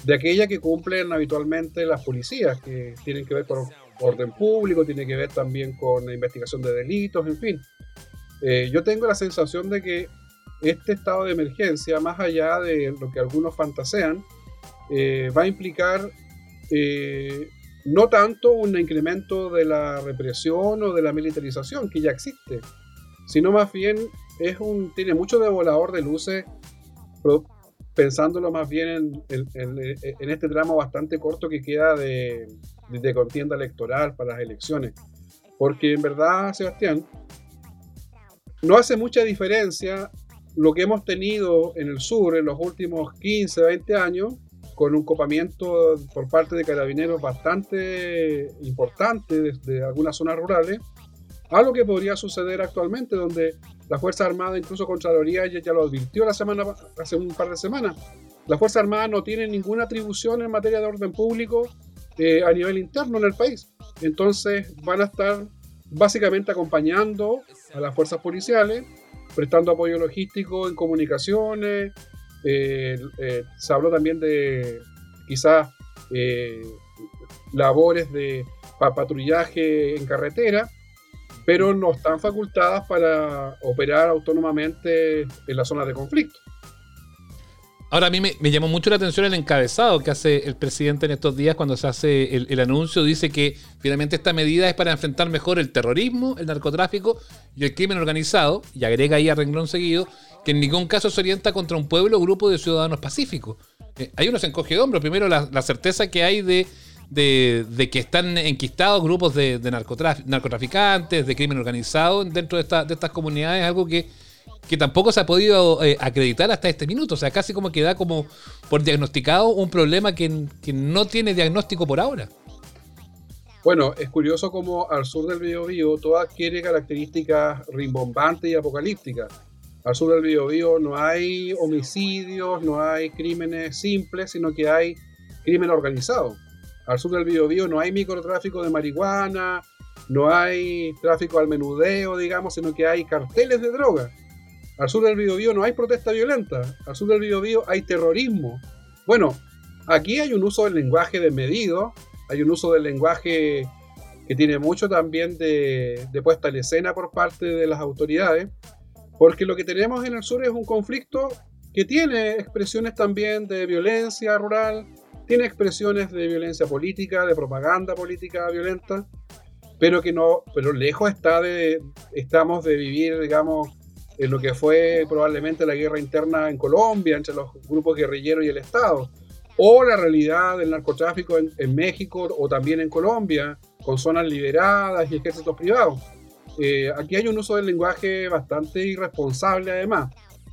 de aquella que cumplen habitualmente las policías, que tienen que ver con orden público, tienen que ver también con la investigación de delitos, en fin. Eh, yo tengo la sensación de que este estado de emergencia, más allá de lo que algunos fantasean, eh, va a implicar eh, no tanto un incremento de la represión o de la militarización que ya existe, sino más bien es un, tiene mucho de volador de luces, pensándolo más bien en, este tramo bastante corto que queda de, de contienda electoral para las elecciones. Porque en verdad, Sebastián, no hace mucha diferencia lo que hemos tenido en el sur en los últimos 15, 20 años, con un copamiento por parte de carabineros bastante importante desde algunas zonas rurales, a lo que podría suceder actualmente, donde la Fuerza Armada, incluso Contraloría, ya, ya lo advirtió la semana, hace un par de semanas, la Fuerza Armada no tiene ninguna atribución en materia de orden público eh, a nivel interno en el país. Entonces van a estar básicamente acompañando a las fuerzas policiales, prestando apoyo logístico en comunicaciones. Eh, eh, se habló también de quizás eh, labores de patrullaje en carretera, pero no están facultadas para operar autónomamente en las zonas de conflicto. Ahora a mí me, llamó mucho la atención el encabezado que hace el presidente en estos días cuando se hace el, anuncio. Dice que finalmente esta medida es para enfrentar mejor el terrorismo, el narcotráfico y el crimen organizado. Y agrega ahí a renglón seguido en ningún caso se orienta contra un pueblo o grupo de ciudadanos pacíficos. Eh, ahí uno encoge de hombros. Primero la, certeza que hay de, que están enquistados grupos de, de narcotraf- narcotraficantes, de crimen organizado dentro de, esta- de estas comunidades, algo que, tampoco se ha podido eh, acreditar hasta este minuto. O sea, casi como que da como por diagnosticado un problema que, que no tiene diagnóstico por ahora. Bueno, es curioso como al sur del Biobío todo adquiere características rimbombantes y apocalípticas. Al sur del Biobío no hay homicidios, no hay crímenes simples, sino que hay crimen organizado. Al sur del Biobío no hay microtráfico de marihuana, no hay tráfico al menudeo, digamos, sino que hay carteles de droga. Al sur del Biobío no hay protesta violenta. Al sur del Biobío hay terrorismo. Bueno, aquí hay un uso del lenguaje desmedido, hay un uso del lenguaje que tiene mucho también de, de puesta en escena por parte de las autoridades, porque lo que tenemos en el sur es un conflicto que tiene expresiones también de violencia rural, tiene expresiones de violencia política, de propaganda política violenta, pero que no, pero lejos está de, estamos de vivir, digamos, en lo que fue probablemente la guerra interna en Colombia entre los grupos guerrilleros y el Estado, o la realidad del narcotráfico en, en México o también en Colombia, con zonas liberadas y ejércitos privados. Eh, aquí hay un uso del lenguaje bastante irresponsable además,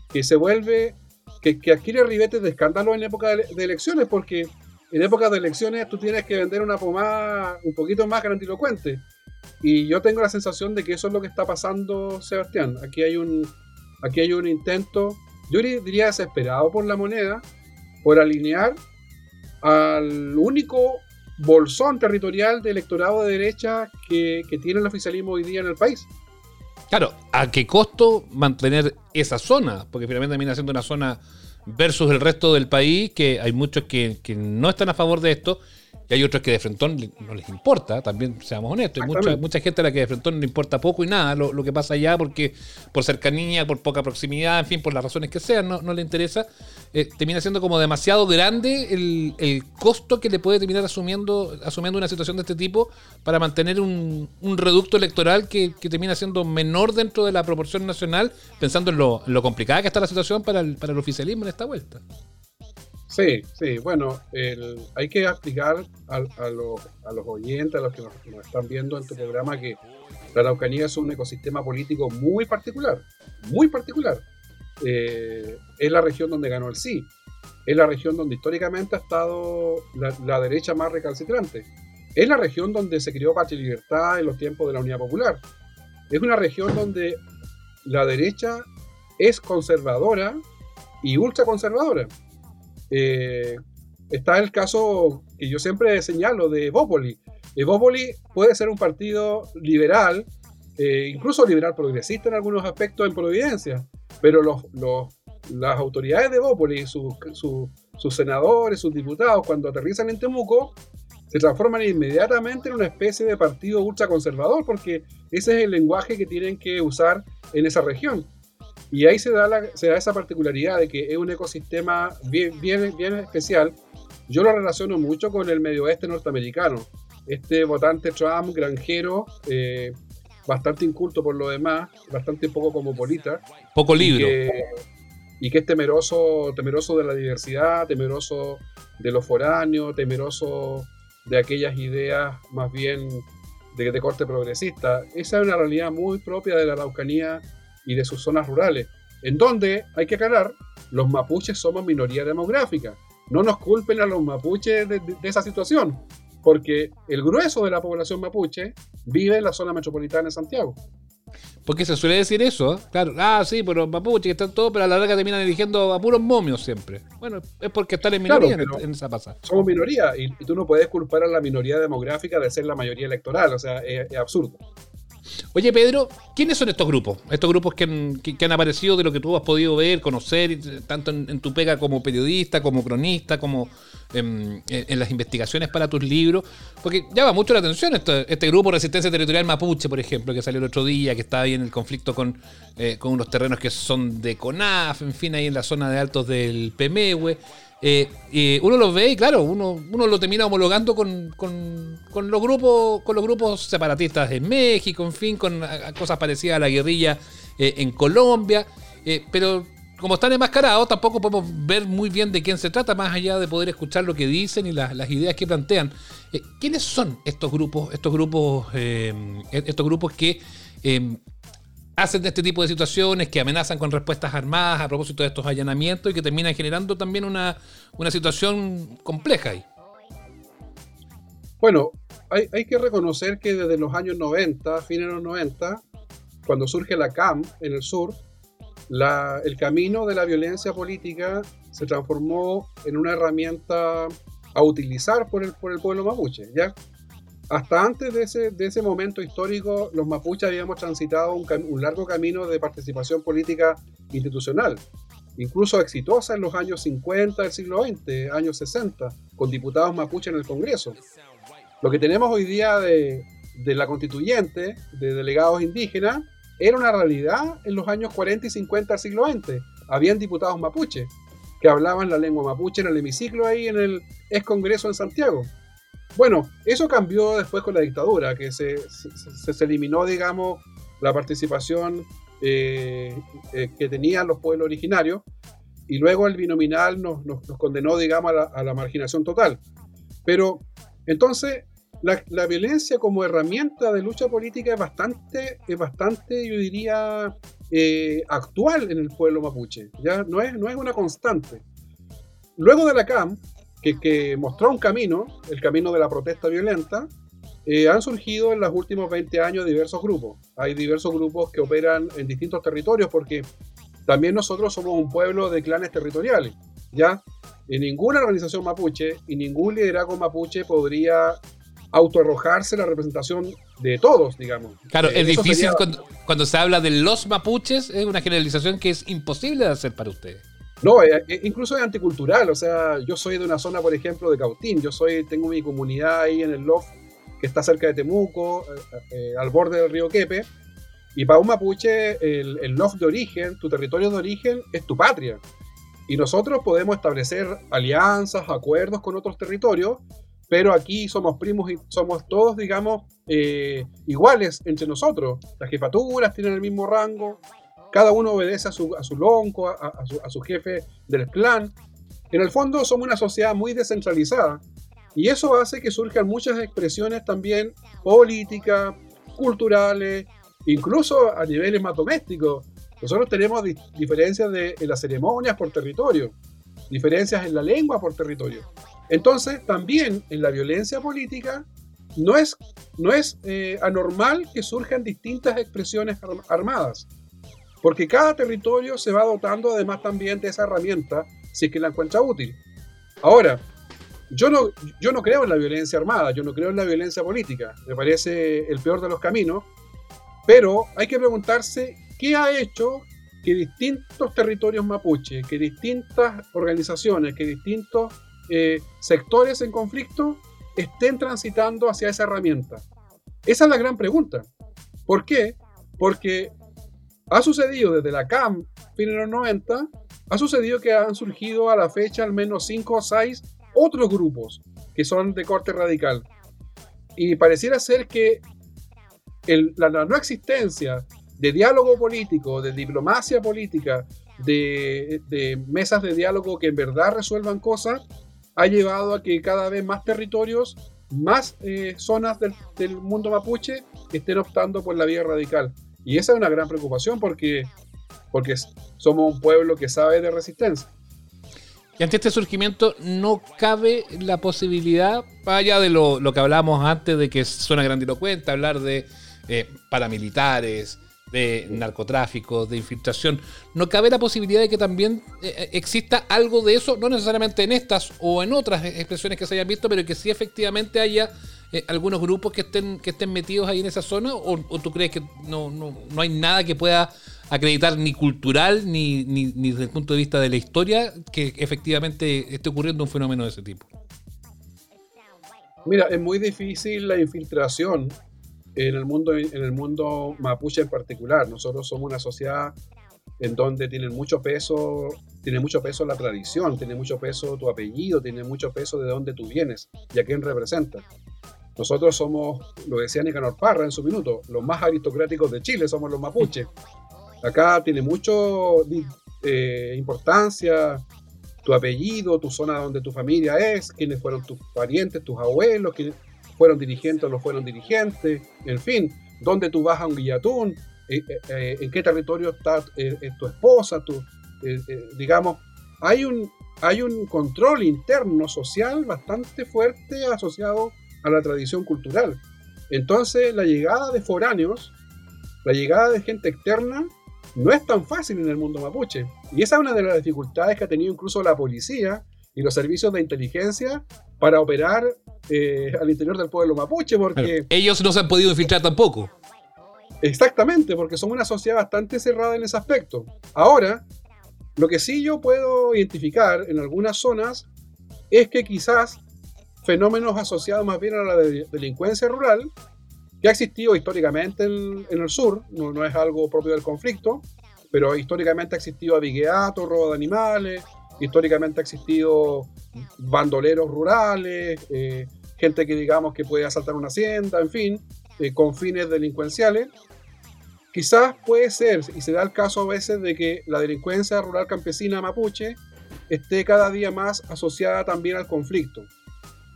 que se vuelve, que, que adquiere ribetes de escándalo en época de, elecciones, porque en épocas de elecciones tú tienes que vender una pomada un poquito más grandilocuente. Y yo tengo la sensación de que eso es lo que está pasando, Sebastián. Aquí hay un, aquí hay un intento, yo diría desesperado por la moneda, por alinear al único bolsón territorial de electorado de derecha que, que tiene el oficialismo hoy día en el país. Claro, ¿a qué costo mantener esa zona? Porque finalmente termina siendo una zona versus el resto del país, que hay muchos que, que no están a favor de esto, y hay otros que de frentón no les importa, también seamos honestos. Hay mucha, mucha gente a la que de frentón no le importa poco y nada lo, lo que pasa allá, porque por cercanía, por poca proximidad, en fin, por las razones que sean, no, no le interesa. Eh, termina siendo como demasiado grande el, el costo que le puede terminar asumiendo, asumiendo una situación de este tipo para mantener un, un reducto electoral que, que termina siendo menor dentro de la proporción nacional, pensando en lo, en lo complicada que está la situación para el, para el oficialismo en esta vuelta. Sí, sí, bueno, el- hay que explicar a, a los, a los oyentes, a los que nos, están viendo en tu programa, que la Araucanía es un ecosistema político muy particular, muy particular. Eh, es la región donde ganó el sí, es la región donde históricamente ha estado la, la derecha más recalcitrante, es la región donde se creó Patria y Libertad en los tiempos de la Unidad Popular, es una región donde la derecha es conservadora y ultraconservadora. Eh, está el caso que yo siempre señalo de Evópoli. Evópoli puede ser un partido liberal, eh, incluso liberal progresista en algunos aspectos en Providencia, pero los, las autoridades de sus- sus senadores, sus diputados, cuando aterrizan en Temuco, se transforman inmediatamente en una especie de partido ultraconservador, porque ese es el lenguaje que tienen que usar en esa región. Y ahí se da, la- se da esa particularidad de que es un ecosistema bien, bien, bien especial. Yo lo relaciono mucho con el medio oeste norteamericano. Este votante Trump, granjero, eh, bastante inculto por lo demás, bastante poco cosmopolita, Poco y libro. que, y que es temeroso, temeroso de la diversidad, temeroso de los foráneos, temeroso de aquellas ideas más bien de, de corte progresista. Esa es una realidad muy propia de la Araucanía y de sus zonas rurales, en donde, hay que aclarar, los mapuches somos minoría demográfica. No nos culpen a los mapuches de, de- de esa situación, porque el grueso de la población mapuche vive en la zona metropolitana de Santiago. Porque se suele decir eso, ¿eh? claro. Ah, sí, pero mapuche, que están todos, pero a la larga terminan eligiendo a puros momios siempre. Bueno, es porque están en Claro, minoría en- pero- en, esa pasada. somos minoría y, y tú no puedes culpar a la minoría demográfica de ser la mayoría electoral, o sea, es, es absurdo. Oye, Pedro, ¿quiénes son estos grupos? Estos grupos que han, que, han aparecido de lo que tú has podido ver, conocer, eh, tanto en, tu pega como periodista, como cronista, como em, en, en las investigaciones para tus libros. Porque llama mucho la atención este, este grupo Resistencia Territorial Mapuche, por ejemplo, que salió el otro día, que está ahí en el conflicto con, eh, con unos terrenos que son de CONAF, en fin, ahí en la zona de altos del Pemehue. Eh, uno los ve y claro, uno, uno lo termina homologando con, con- con los grupos, con los grupos separatistas en México, en fin, con cosas parecidas a la guerrilla eh, en Colombia. Eh, pero como están enmascarados, tampoco podemos ver muy bien de quién se trata, más allá de poder escuchar lo que dicen y las ideas que plantean. ¿Quiénes son estos grupos, estos grupos, estos grupos que hacen este tipo de situaciones, que amenazan con respuestas armadas a propósito de estos allanamientos y que terminan generando también una, una situación compleja ahí? Bueno, hay, hay, que reconocer que desde los años 90, fines de los 90, cuando surge la CAM en el sur, el camino de la violencia política se transformó en una herramienta a utilizar por el, por el pueblo mapuche. ¿ya? Hasta antes de ese, de ese momento histórico, los mapuches habíamos transitado un, largo camino de participación política institucional, incluso exitosa en los años 50 del siglo XX, años 60, con diputados mapuches en el Congreso. Lo que tenemos hoy día de, de la constituyente, de delegados indígenas, era una realidad en los años 40 y 50 del siglo XX. Habían diputados mapuche que hablaban la lengua mapuche en el hemiciclo ahí en el ex Congreso en Santiago. Bueno, eso cambió después con la dictadura, que se, se, eliminó, digamos, la participación eh, eh, que tenían los pueblos originarios y luego el binominal nos, nos, condenó, digamos, a la, la, marginación total. Pero entonces la, violencia como herramienta de lucha política es bastante, es bastante yo diría, eh, actual en el pueblo mapuche. Ya no es, no es una constante. Luego de la CAM, que, que mostró un camino, el camino de la protesta violenta, eh, han surgido en los últimos 20 años diversos grupos. Hay diversos grupos que operan en distintos territorios porque también nosotros somos un pueblo de clanes territoriales. ¿ya? Y ninguna organización mapuche y ningún liderazgo mapuche podría autoarrojarse la representación de todos, digamos. Claro, es difícil cuando, se habla de los mapuches, es una generalización que es imposible de hacer para ustedes. No, eh, eh, incluso es anticultural, o sea, yo soy de una zona, por ejemplo, de Cautín, yo soy, tengo mi comunidad ahí en el Lof, que está cerca de Temuco, eh, al borde del río Quepe, y para un mapuche, el, el Lof de origen, tu territorio de origen, es tu patria. Y nosotros podemos establecer alianzas, acuerdos con otros territorios, pero aquí somos primos y somos todos, digamos, iguales entre nosotros. Las jefaturas tienen el mismo rango, cada uno obedece a su, a lonco, a, su, jefe del clan. En el fondo somos una sociedad muy descentralizada y eso hace que surjan muchas expresiones también políticas, culturales, incluso a niveles más domésticos. Nosotros tenemos diferencias en las ceremonias por territorio, diferencias en la lengua por territorio. Entonces, también en la violencia política no es, no es eh, anormal que surjan distintas expresiones armadas, porque cada territorio se va dotando además también de esa herramienta si es que la encuentra útil. Ahora, yo no, yo no creo en la violencia armada, yo no creo en la violencia política, me parece el peor de los caminos, pero hay que preguntarse qué ha hecho que distintos territorios mapuche, que distintas organizaciones, que distintos eh, sectores en conflicto estén transitando hacia esa herramienta? Esa es la gran pregunta. ¿Por qué? Porque ha sucedido desde la CAM, fin de los 90, ha sucedido que han surgido a la fecha al menos 5 o 6 otros grupos que son de corte radical. Y pareciera ser que la, no existencia de diálogo político, de diplomacia política, de, de mesas de diálogo que en verdad resuelvan cosas, ha llevado a que cada vez más territorios, más eh, zonas del, mundo mapuche estén optando por la vía radical. Y esa es una gran preocupación porque, porque somos un pueblo que sabe de resistencia. Y ante este surgimiento no cabe la posibilidad, allá de lo, que hablábamos antes, de que suena grandilocuente hablar de eh, paramilitares, de narcotráfico, de infiltración. ¿No cabe la posibilidad de que también eh, eh, exista algo de eso, no necesariamente en estas o en otras expresiones que se hayan visto, pero que sí efectivamente haya eh, algunos grupos que estén, que estén metidos ahí en esa zona? ¿O, tú crees que no, no, no, hay nada que pueda acreditar ni cultural ni, ni, ni desde el punto de vista de la historia que efectivamente esté ocurriendo un fenómeno de ese tipo? Mira, es muy difícil la infiltración en el mundo, en el mundo mapuche en particular. Nosotros somos una sociedad en donde tiene mucho peso, tiene mucho peso la tradición, tiene mucho peso tu apellido, tiene mucho peso de dónde tú vienes y a quién representas. Nosotros somos, lo decía Nicanor Parra en su minuto, los más aristocráticos de Chile somos los mapuches. Acá tiene mucho, eh, importancia, tu apellido, tu zona donde tu familia es, quiénes fueron tus parientes, tus abuelos, quiénes fueron dirigentes o no fueron dirigentes, en fin, dónde tú vas a un guillatún, eh, eh, en qué territorio está tu esposa, tu, digamos, hay un, hay un control interno social bastante fuerte asociado a la tradición cultural. Entonces, la llegada de foráneos, la llegada de gente externa, no es tan fácil en el mundo mapuche. Y esa es una de las dificultades que ha tenido incluso la policía y los servicios de inteligencia para operar eh, al interior del pueblo mapuche, porque... Ellos no se han podido infiltrar tampoco. Exactamente, porque son una sociedad bastante cerrada en ese aspecto. Ahora, lo que sí yo puedo identificar en algunas zonas es que quizás fenómenos asociados más bien a la delincuencia rural, que ha existido históricamente en, el sur, no, es algo propio del conflicto, pero históricamente ha existido avigueato, robo de animales, históricamente ha existido bandoleros rurales, eh, gente que digamos que puede asaltar una hacienda, en fin, eh, con fines delincuenciales. Quizás puede ser, y se da el caso a veces de que la delincuencia rural campesina mapuche esté cada día más asociada también al conflicto.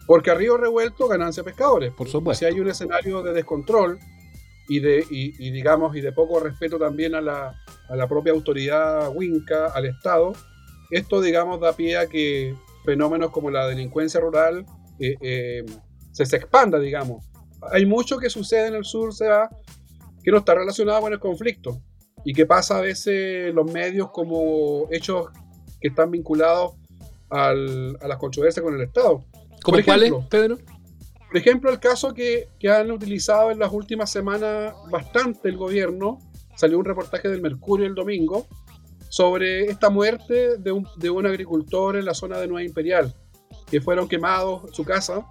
Porque a río revuelto ganancia pescadores. Por supuesto. Si hay un escenario de descontrol y de, y, digamos, y de poco respeto también a la, a la propia autoridad Winca, al Estado, esto, digamos, da pie a que fenómenos como la delincuencia rural eh, eh, se, se expanda, digamos. Hay mucho que sucede en el sur, se va que no está relacionado con el conflicto y que pasa a veces los medios como hechos que están vinculados al, a las controversias con el Estado. ¿Cómo cuáles, Pedro? Por ejemplo, el caso que, que, han utilizado en las últimas semanas bastante el gobierno, salió un reportaje del Mercurio el domingo, sobre esta muerte de un, de un agricultor en la zona de Nueva Imperial, que fueron quemados su casa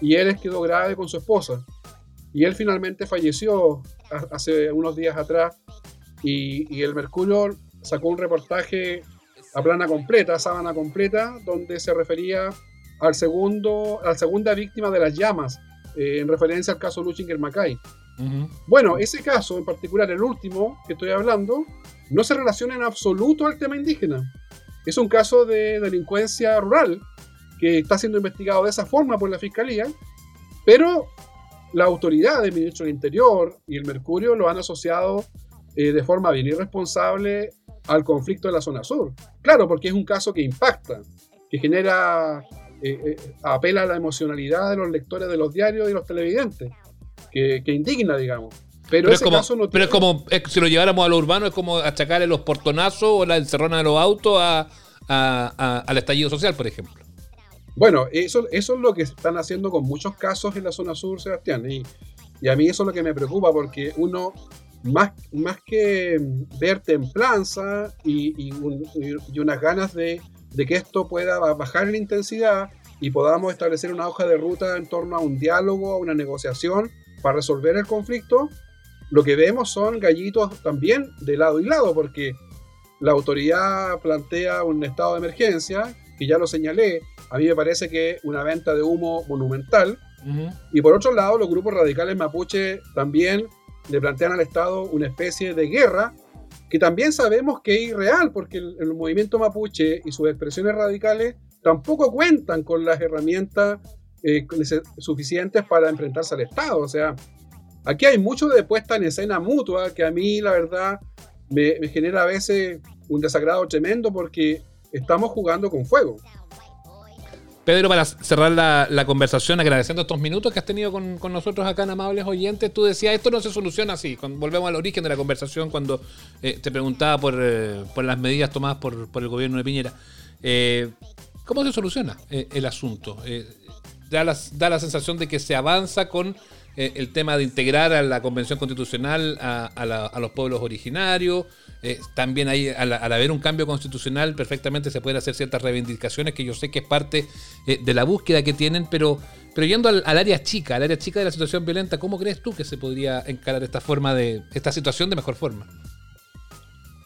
y él quedó grave con su esposa. Y él finalmente falleció hace unos días atrás y, el Mercurio sacó un reportaje a plana completa, sábana completa, donde se refería al segundo, a la segunda víctima de las llamas, eh, en referencia al caso Luchinger Macay. Bueno, ese caso en particular, el último que estoy hablando, no se relaciona en absoluto al tema indígena. Es un caso de delincuencia rural que está siendo investigado de esa forma por la fiscalía, pero la autoridad del ministro del Interior y el Mercurio lo han asociado eh, de forma bien irresponsable al conflicto de la zona sur. Claro, porque es un caso que impacta, que genera, eh, eh, apela a la emocionalidad de los lectores de los diarios y los televidentes, que, indigna, digamos. Pero, es como, no pero es como, si lo lleváramos a lo urbano, es como achacarle los portonazos o la encerrona de los autos al estallido social, por ejemplo. Bueno, eso, eso es lo que están haciendo con muchos casos en la zona sur, Sebastián. Y, y a mí eso es lo que me preocupa, porque uno, más, más que ver templanza y, y, unas ganas de, de, que esto pueda bajar en intensidad y podamos establecer una hoja de ruta en torno a un diálogo, a una negociación para resolver el conflicto, lo que vemos son gallitos también de lado y lado, porque la autoridad plantea un estado de emergencia, que ya lo señalé, a mí me parece que una venta de humo monumental. Y por otro lado, los grupos radicales mapuche también le plantean al Estado una especie de guerra que también sabemos que es irreal, porque el, movimiento mapuche y sus expresiones radicales tampoco cuentan con las herramientas eh, suficientes para enfrentarse al Estado. O sea, aquí hay mucho de puesta en escena mutua que a mí, la verdad, me, genera a veces un desagrado tremendo porque estamos jugando con fuego. Pedro, para cerrar la, conversación, agradeciendo estos minutos que has tenido con, nosotros acá en Amables Oyentes, tú decías, esto no se soluciona así. Volvemos al origen de la conversación cuando eh, te preguntaba eh, por, las medidas tomadas por, el gobierno de Piñera. Eh, ¿Cómo se soluciona el asunto? Da, la, sensación de que se avanza con el tema de integrar a la Convención Constitucional a los pueblos originarios, eh, también ahí, al, haber un cambio constitucional, perfectamente se pueden hacer ciertas reivindicaciones que yo sé que es parte eh, de la búsqueda que tienen, pero, pero yendo al, área chica, al área chica de la situación violenta, ¿cómo crees tú que se podría encarar esta forma de esta situación de mejor forma?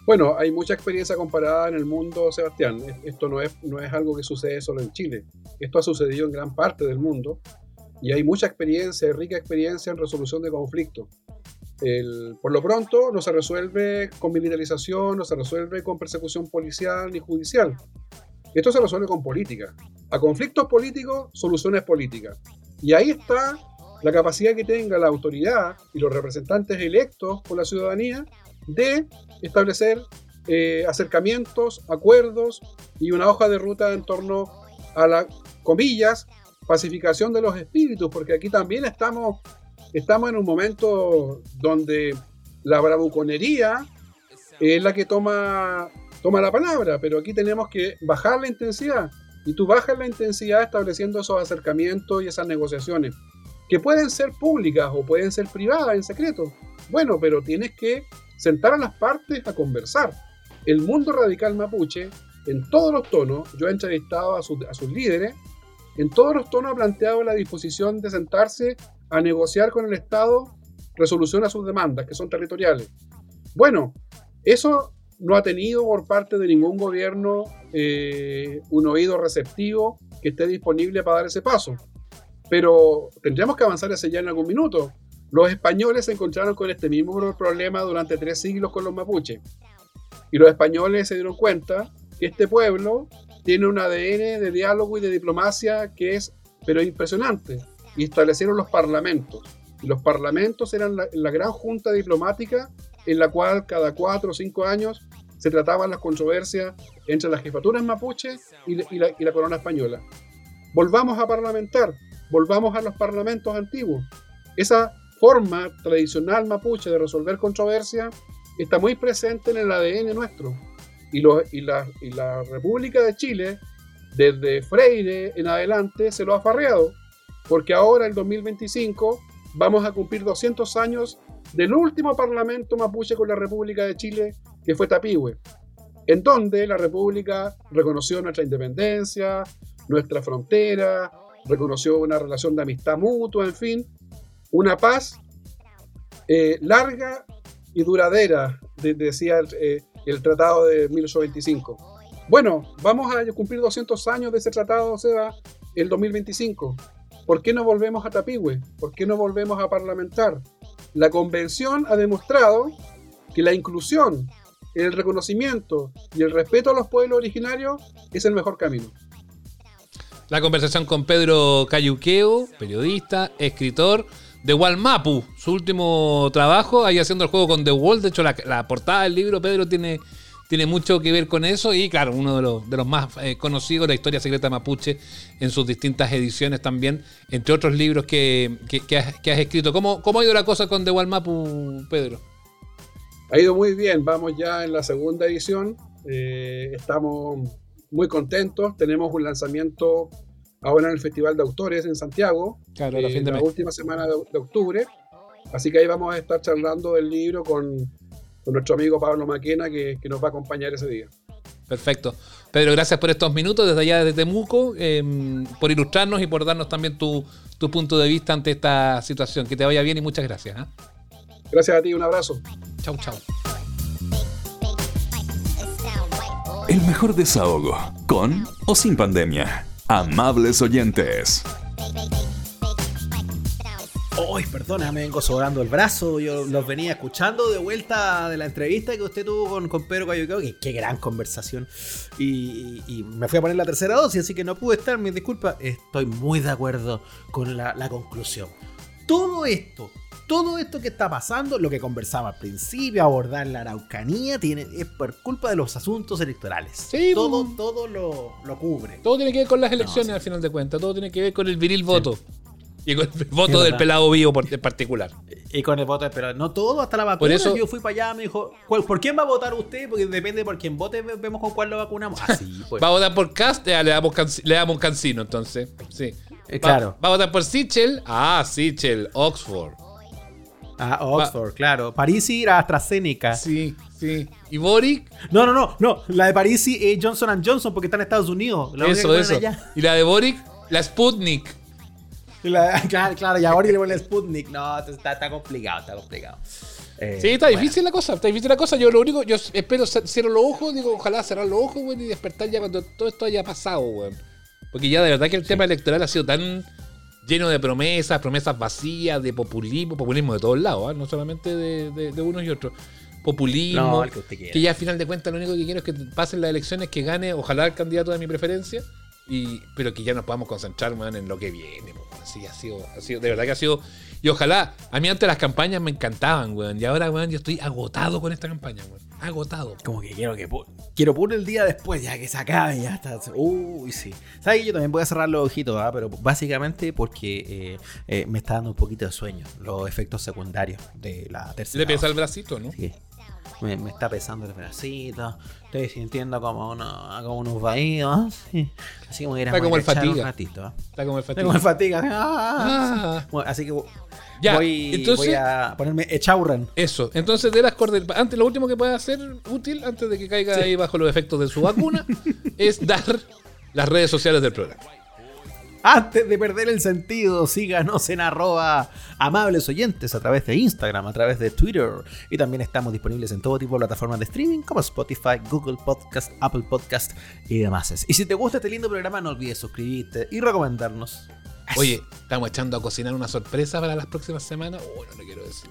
Bueno, hay mucha experiencia comparada en el mundo, Sebastián. Esto no es, no es algo que sucede solo en Chile. Esto ha sucedido en gran parte del mundo y hay mucha experiencia, rica experiencia en resolución de conflictos. por lo pronto no se resuelve con militarización, no se resuelve con persecución policial ni judicial. Esto se resuelve con política. A conflictos políticos, soluciones políticas. Y ahí está la capacidad que tenga la autoridad y los representantes electos por la ciudadanía de establecer eh, acercamientos, acuerdos y una hoja de ruta en torno a la, comillas, pacificación de los espíritus, porque aquí también estamos, estamos en un momento donde la bravuconería es la que toma, toma la palabra, pero aquí tenemos que bajar la intensidad. Y tú bajas la intensidad estableciendo esos acercamientos y esas negociaciones, que pueden ser públicas o pueden ser privadas en secreto. Bueno, pero tienes que sentar a las partes a conversar. El mundo radical mapuche, en todos los tonos, yo he entrevistado a, sus- a sus líderes, en todos los tonos ha planteado la disposición de sentarse a negociar con el Estado resolución a sus demandas, que son territoriales. Bueno, eso no ha tenido por parte de ningún gobierno eh, un oído receptivo que esté disponible para dar ese paso. Pero tendríamos que avanzar hacia allá en algún minuto. Los españoles se encontraron con este mismo problema durante tres siglos con los mapuches. Y los españoles se dieron cuenta que este pueblo tiene un ADN de diálogo y de diplomacia que es, pero impresionante. Y establecieron los parlamentos. Y los parlamentos eran la, gran junta diplomática en la cual cada cuatro o cinco años se trataban las controversias entre las jefaturas mapuche y la, y la corona española. Volvamos a parlamentar, volvamos a los parlamentos antiguos. Esa forma tradicional mapuche de resolver controversias está muy presente en el ADN nuestro. Y, y la, República de Chile, desde Freire en adelante, se lo ha farreado. Porque ahora, el 2025, vamos a cumplir 200 años del último parlamento mapuche con la República de Chile, que fue Tapigüe, en donde la República reconoció nuestra independencia, nuestra frontera, reconoció una relación de amistad mutua, en fin, una paz eh, larga y duradera, de- decía eh, el tratado de 1825. Bueno, vamos a cumplir 200 años de ese tratado, Seba, el 2025. ¿Por qué no volvemos a Tapigüe? ¿Por qué no volvemos a parlamentar? La convención ha demostrado que la inclusión, el reconocimiento y el respeto a los pueblos originarios es el mejor camino. La conversación con Pedro Cayuqueo, periodista, escritor de Walmapu, su último trabajo, ahí haciendo el juego con The Wall. De hecho, la, portada del libro, Pedro, tiene, tiene mucho que ver con eso. Y claro, uno de los, de los más eh, conocidos, la historia secreta mapuche, en sus distintas ediciones también, entre otros libros que, que has escrito. ¿Cómo, ¿Cómo ha ido la cosa con The Walmapu, Pedro? Ha ido muy bien, vamos ya en la segunda edición, eh, estamos muy contentos, tenemos un lanzamiento ahora en el Festival de Autores en Santiago, Claro, eh, a fin de la mes. última semana de, de octubre, así que ahí vamos a estar charlando del libro con, con nuestro amigo Pablo Maquena que, que nos va a acompañar ese día. Perfecto. Pedro, gracias por estos minutos desde allá desde Temuco, eh, por ilustrarnos y por darnos también tu, tu punto de vista ante esta situación. Que te vaya bien y muchas gracias. ¿ah? Gracias a ti, un abrazo. Chau, chau. El mejor desahogo, con o sin pandemia. Amables oyentes. Uy, perdona, me vengo sobrando el brazo. Yo los venía escuchando de vuelta de la entrevista que usted tuvo con, con Pedro Cayuqueo. Que qué gran conversación. Y, me fui a poner la tercera dosis, así que no pude estar. Mis disculpas. Estoy muy de acuerdo con la conclusión. Todo esto, todo esto que está pasando, lo que conversaba al principio, abordar la araucanía, tiene, es por culpa de los asuntos electorales. Sí, todo, pues. todo lo, lo cubre. Todo tiene que ver con las elecciones sí. al final de cuentas. Todo tiene que ver con el viril voto. Y con el voto del pelado vivo por- en particular. Y con el voto, pero no todo, hasta la vacuna. Por eso- yo fui para allá, me dijo, ¿cuál- ¿por quién va a votar usted? Porque depende por quién vote, ve- vemos con cuál lo vacunamos. Así, pues. Va a votar por Cast, eh, le damos, canci- le damos cancino entonces. Sí. Eh, claro. Va, a votar por Sichel. Ah, Sichel, Oxford. Ah, Oxford, claro. Parisi era AstraZeneca. Sí, sí. ¿Y Boric? No, no, no, no. La de Parisi es Johnson Johnson porque está en Estados Unidos. La eso, eso. allá. Y la de Boric, la Sputnik. La- claro, claro, y ahora le ponen Sputnik. No, está, está complicado, está complicado. Eh, Sí, está bueno. difícil la cosa, está difícil la cosa. Yo lo único, yo espero cierro los ojos, digo, ojalá cerrar los ojos, güey, y despertar ya cuando todo esto haya pasado, güey. Porque ya de verdad que el tema electoral ha sido tan lleno de promesas, promesas vacías, de populismo, populismo de todos lados, ¿ah? no solamente de, de, de unos y otros. Populismo, No, que que ya al final de cuentas lo único que quiero es que pasen las elecciones, que gane, ojalá el candidato de mi preferencia, y, pero que ya nos podamos concentrar man, en lo que viene. po, Así ha sido, ha sido, de verdad que ha sido. Y ojalá, a mí antes las campañas me encantaban, weón. Y ahora, weón, yo estoy agotado con esta campaña, weón. Agotado. Como que quiero que quiero puro el día después, ya que se acabe, ya está. Uy, sí. ¿Sabes? Yo también voy a cerrar los ojitos, ¿ah? pero básicamente porque eh, eh, me está dando un poquito de sueño. Los efectos secundarios de la tercera. Le pesa el bracito, ¿no? Que me, me está pesando el bracito. Estoy sintiendo como, uno, como unos vaídos. sí. Así como Está como el un fatiga. ratito. ¿ah? Está como el Estoy como fatiga. en fatiga. Ah. Ah, Bueno, así que Ya, voy, entonces- voy a ponerme Echauran. eso. Entonces, de las coordenadas. Antes, lo último que puede hacer útil, antes de que caiga ahí bajo los efectos de su vacuna, es dar las redes sociales del programa. Antes de perder el sentido, síganos en arroba amables oyentes a través de Instagram, a través de Twitter. Y también estamos disponibles en todo tipo de plataformas de streaming como Spotify, Google Podcast, Apple Podcast y demás. Y si te gusta este lindo programa, no olvides suscribirte y recomendarnos. Oye, estamos echando a cocinar una sorpresa para las próximas semanas. Uy, no quiero decir.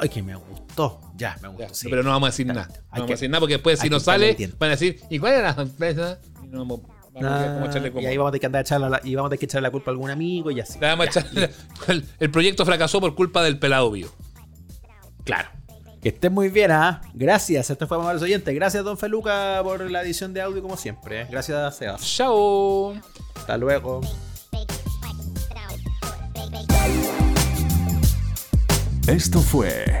Ay, que me gustó. Ya, me gustó. Ya, sí. Pero no vamos a decir nada. No que- vamos a decir nada porque después, si no sale, van a decir, ¿y cuál era la sorpresa? Y no vamos, vamos a como echarle como. y ahí vamos a tener que andar a echarle la, y vamos a tener que echarle la culpa a algún amigo y así. A el, el proyecto fracasó por culpa del pelado vivo. Claro. Que estén muy bien, ¿ah? Gracias. Esto fue Amables Oyentes. Gracias, Don Feluca, por la edición de audio, como siempre. ¿eh? Gracias, Sebas. Chao. Hasta luego. Esto fue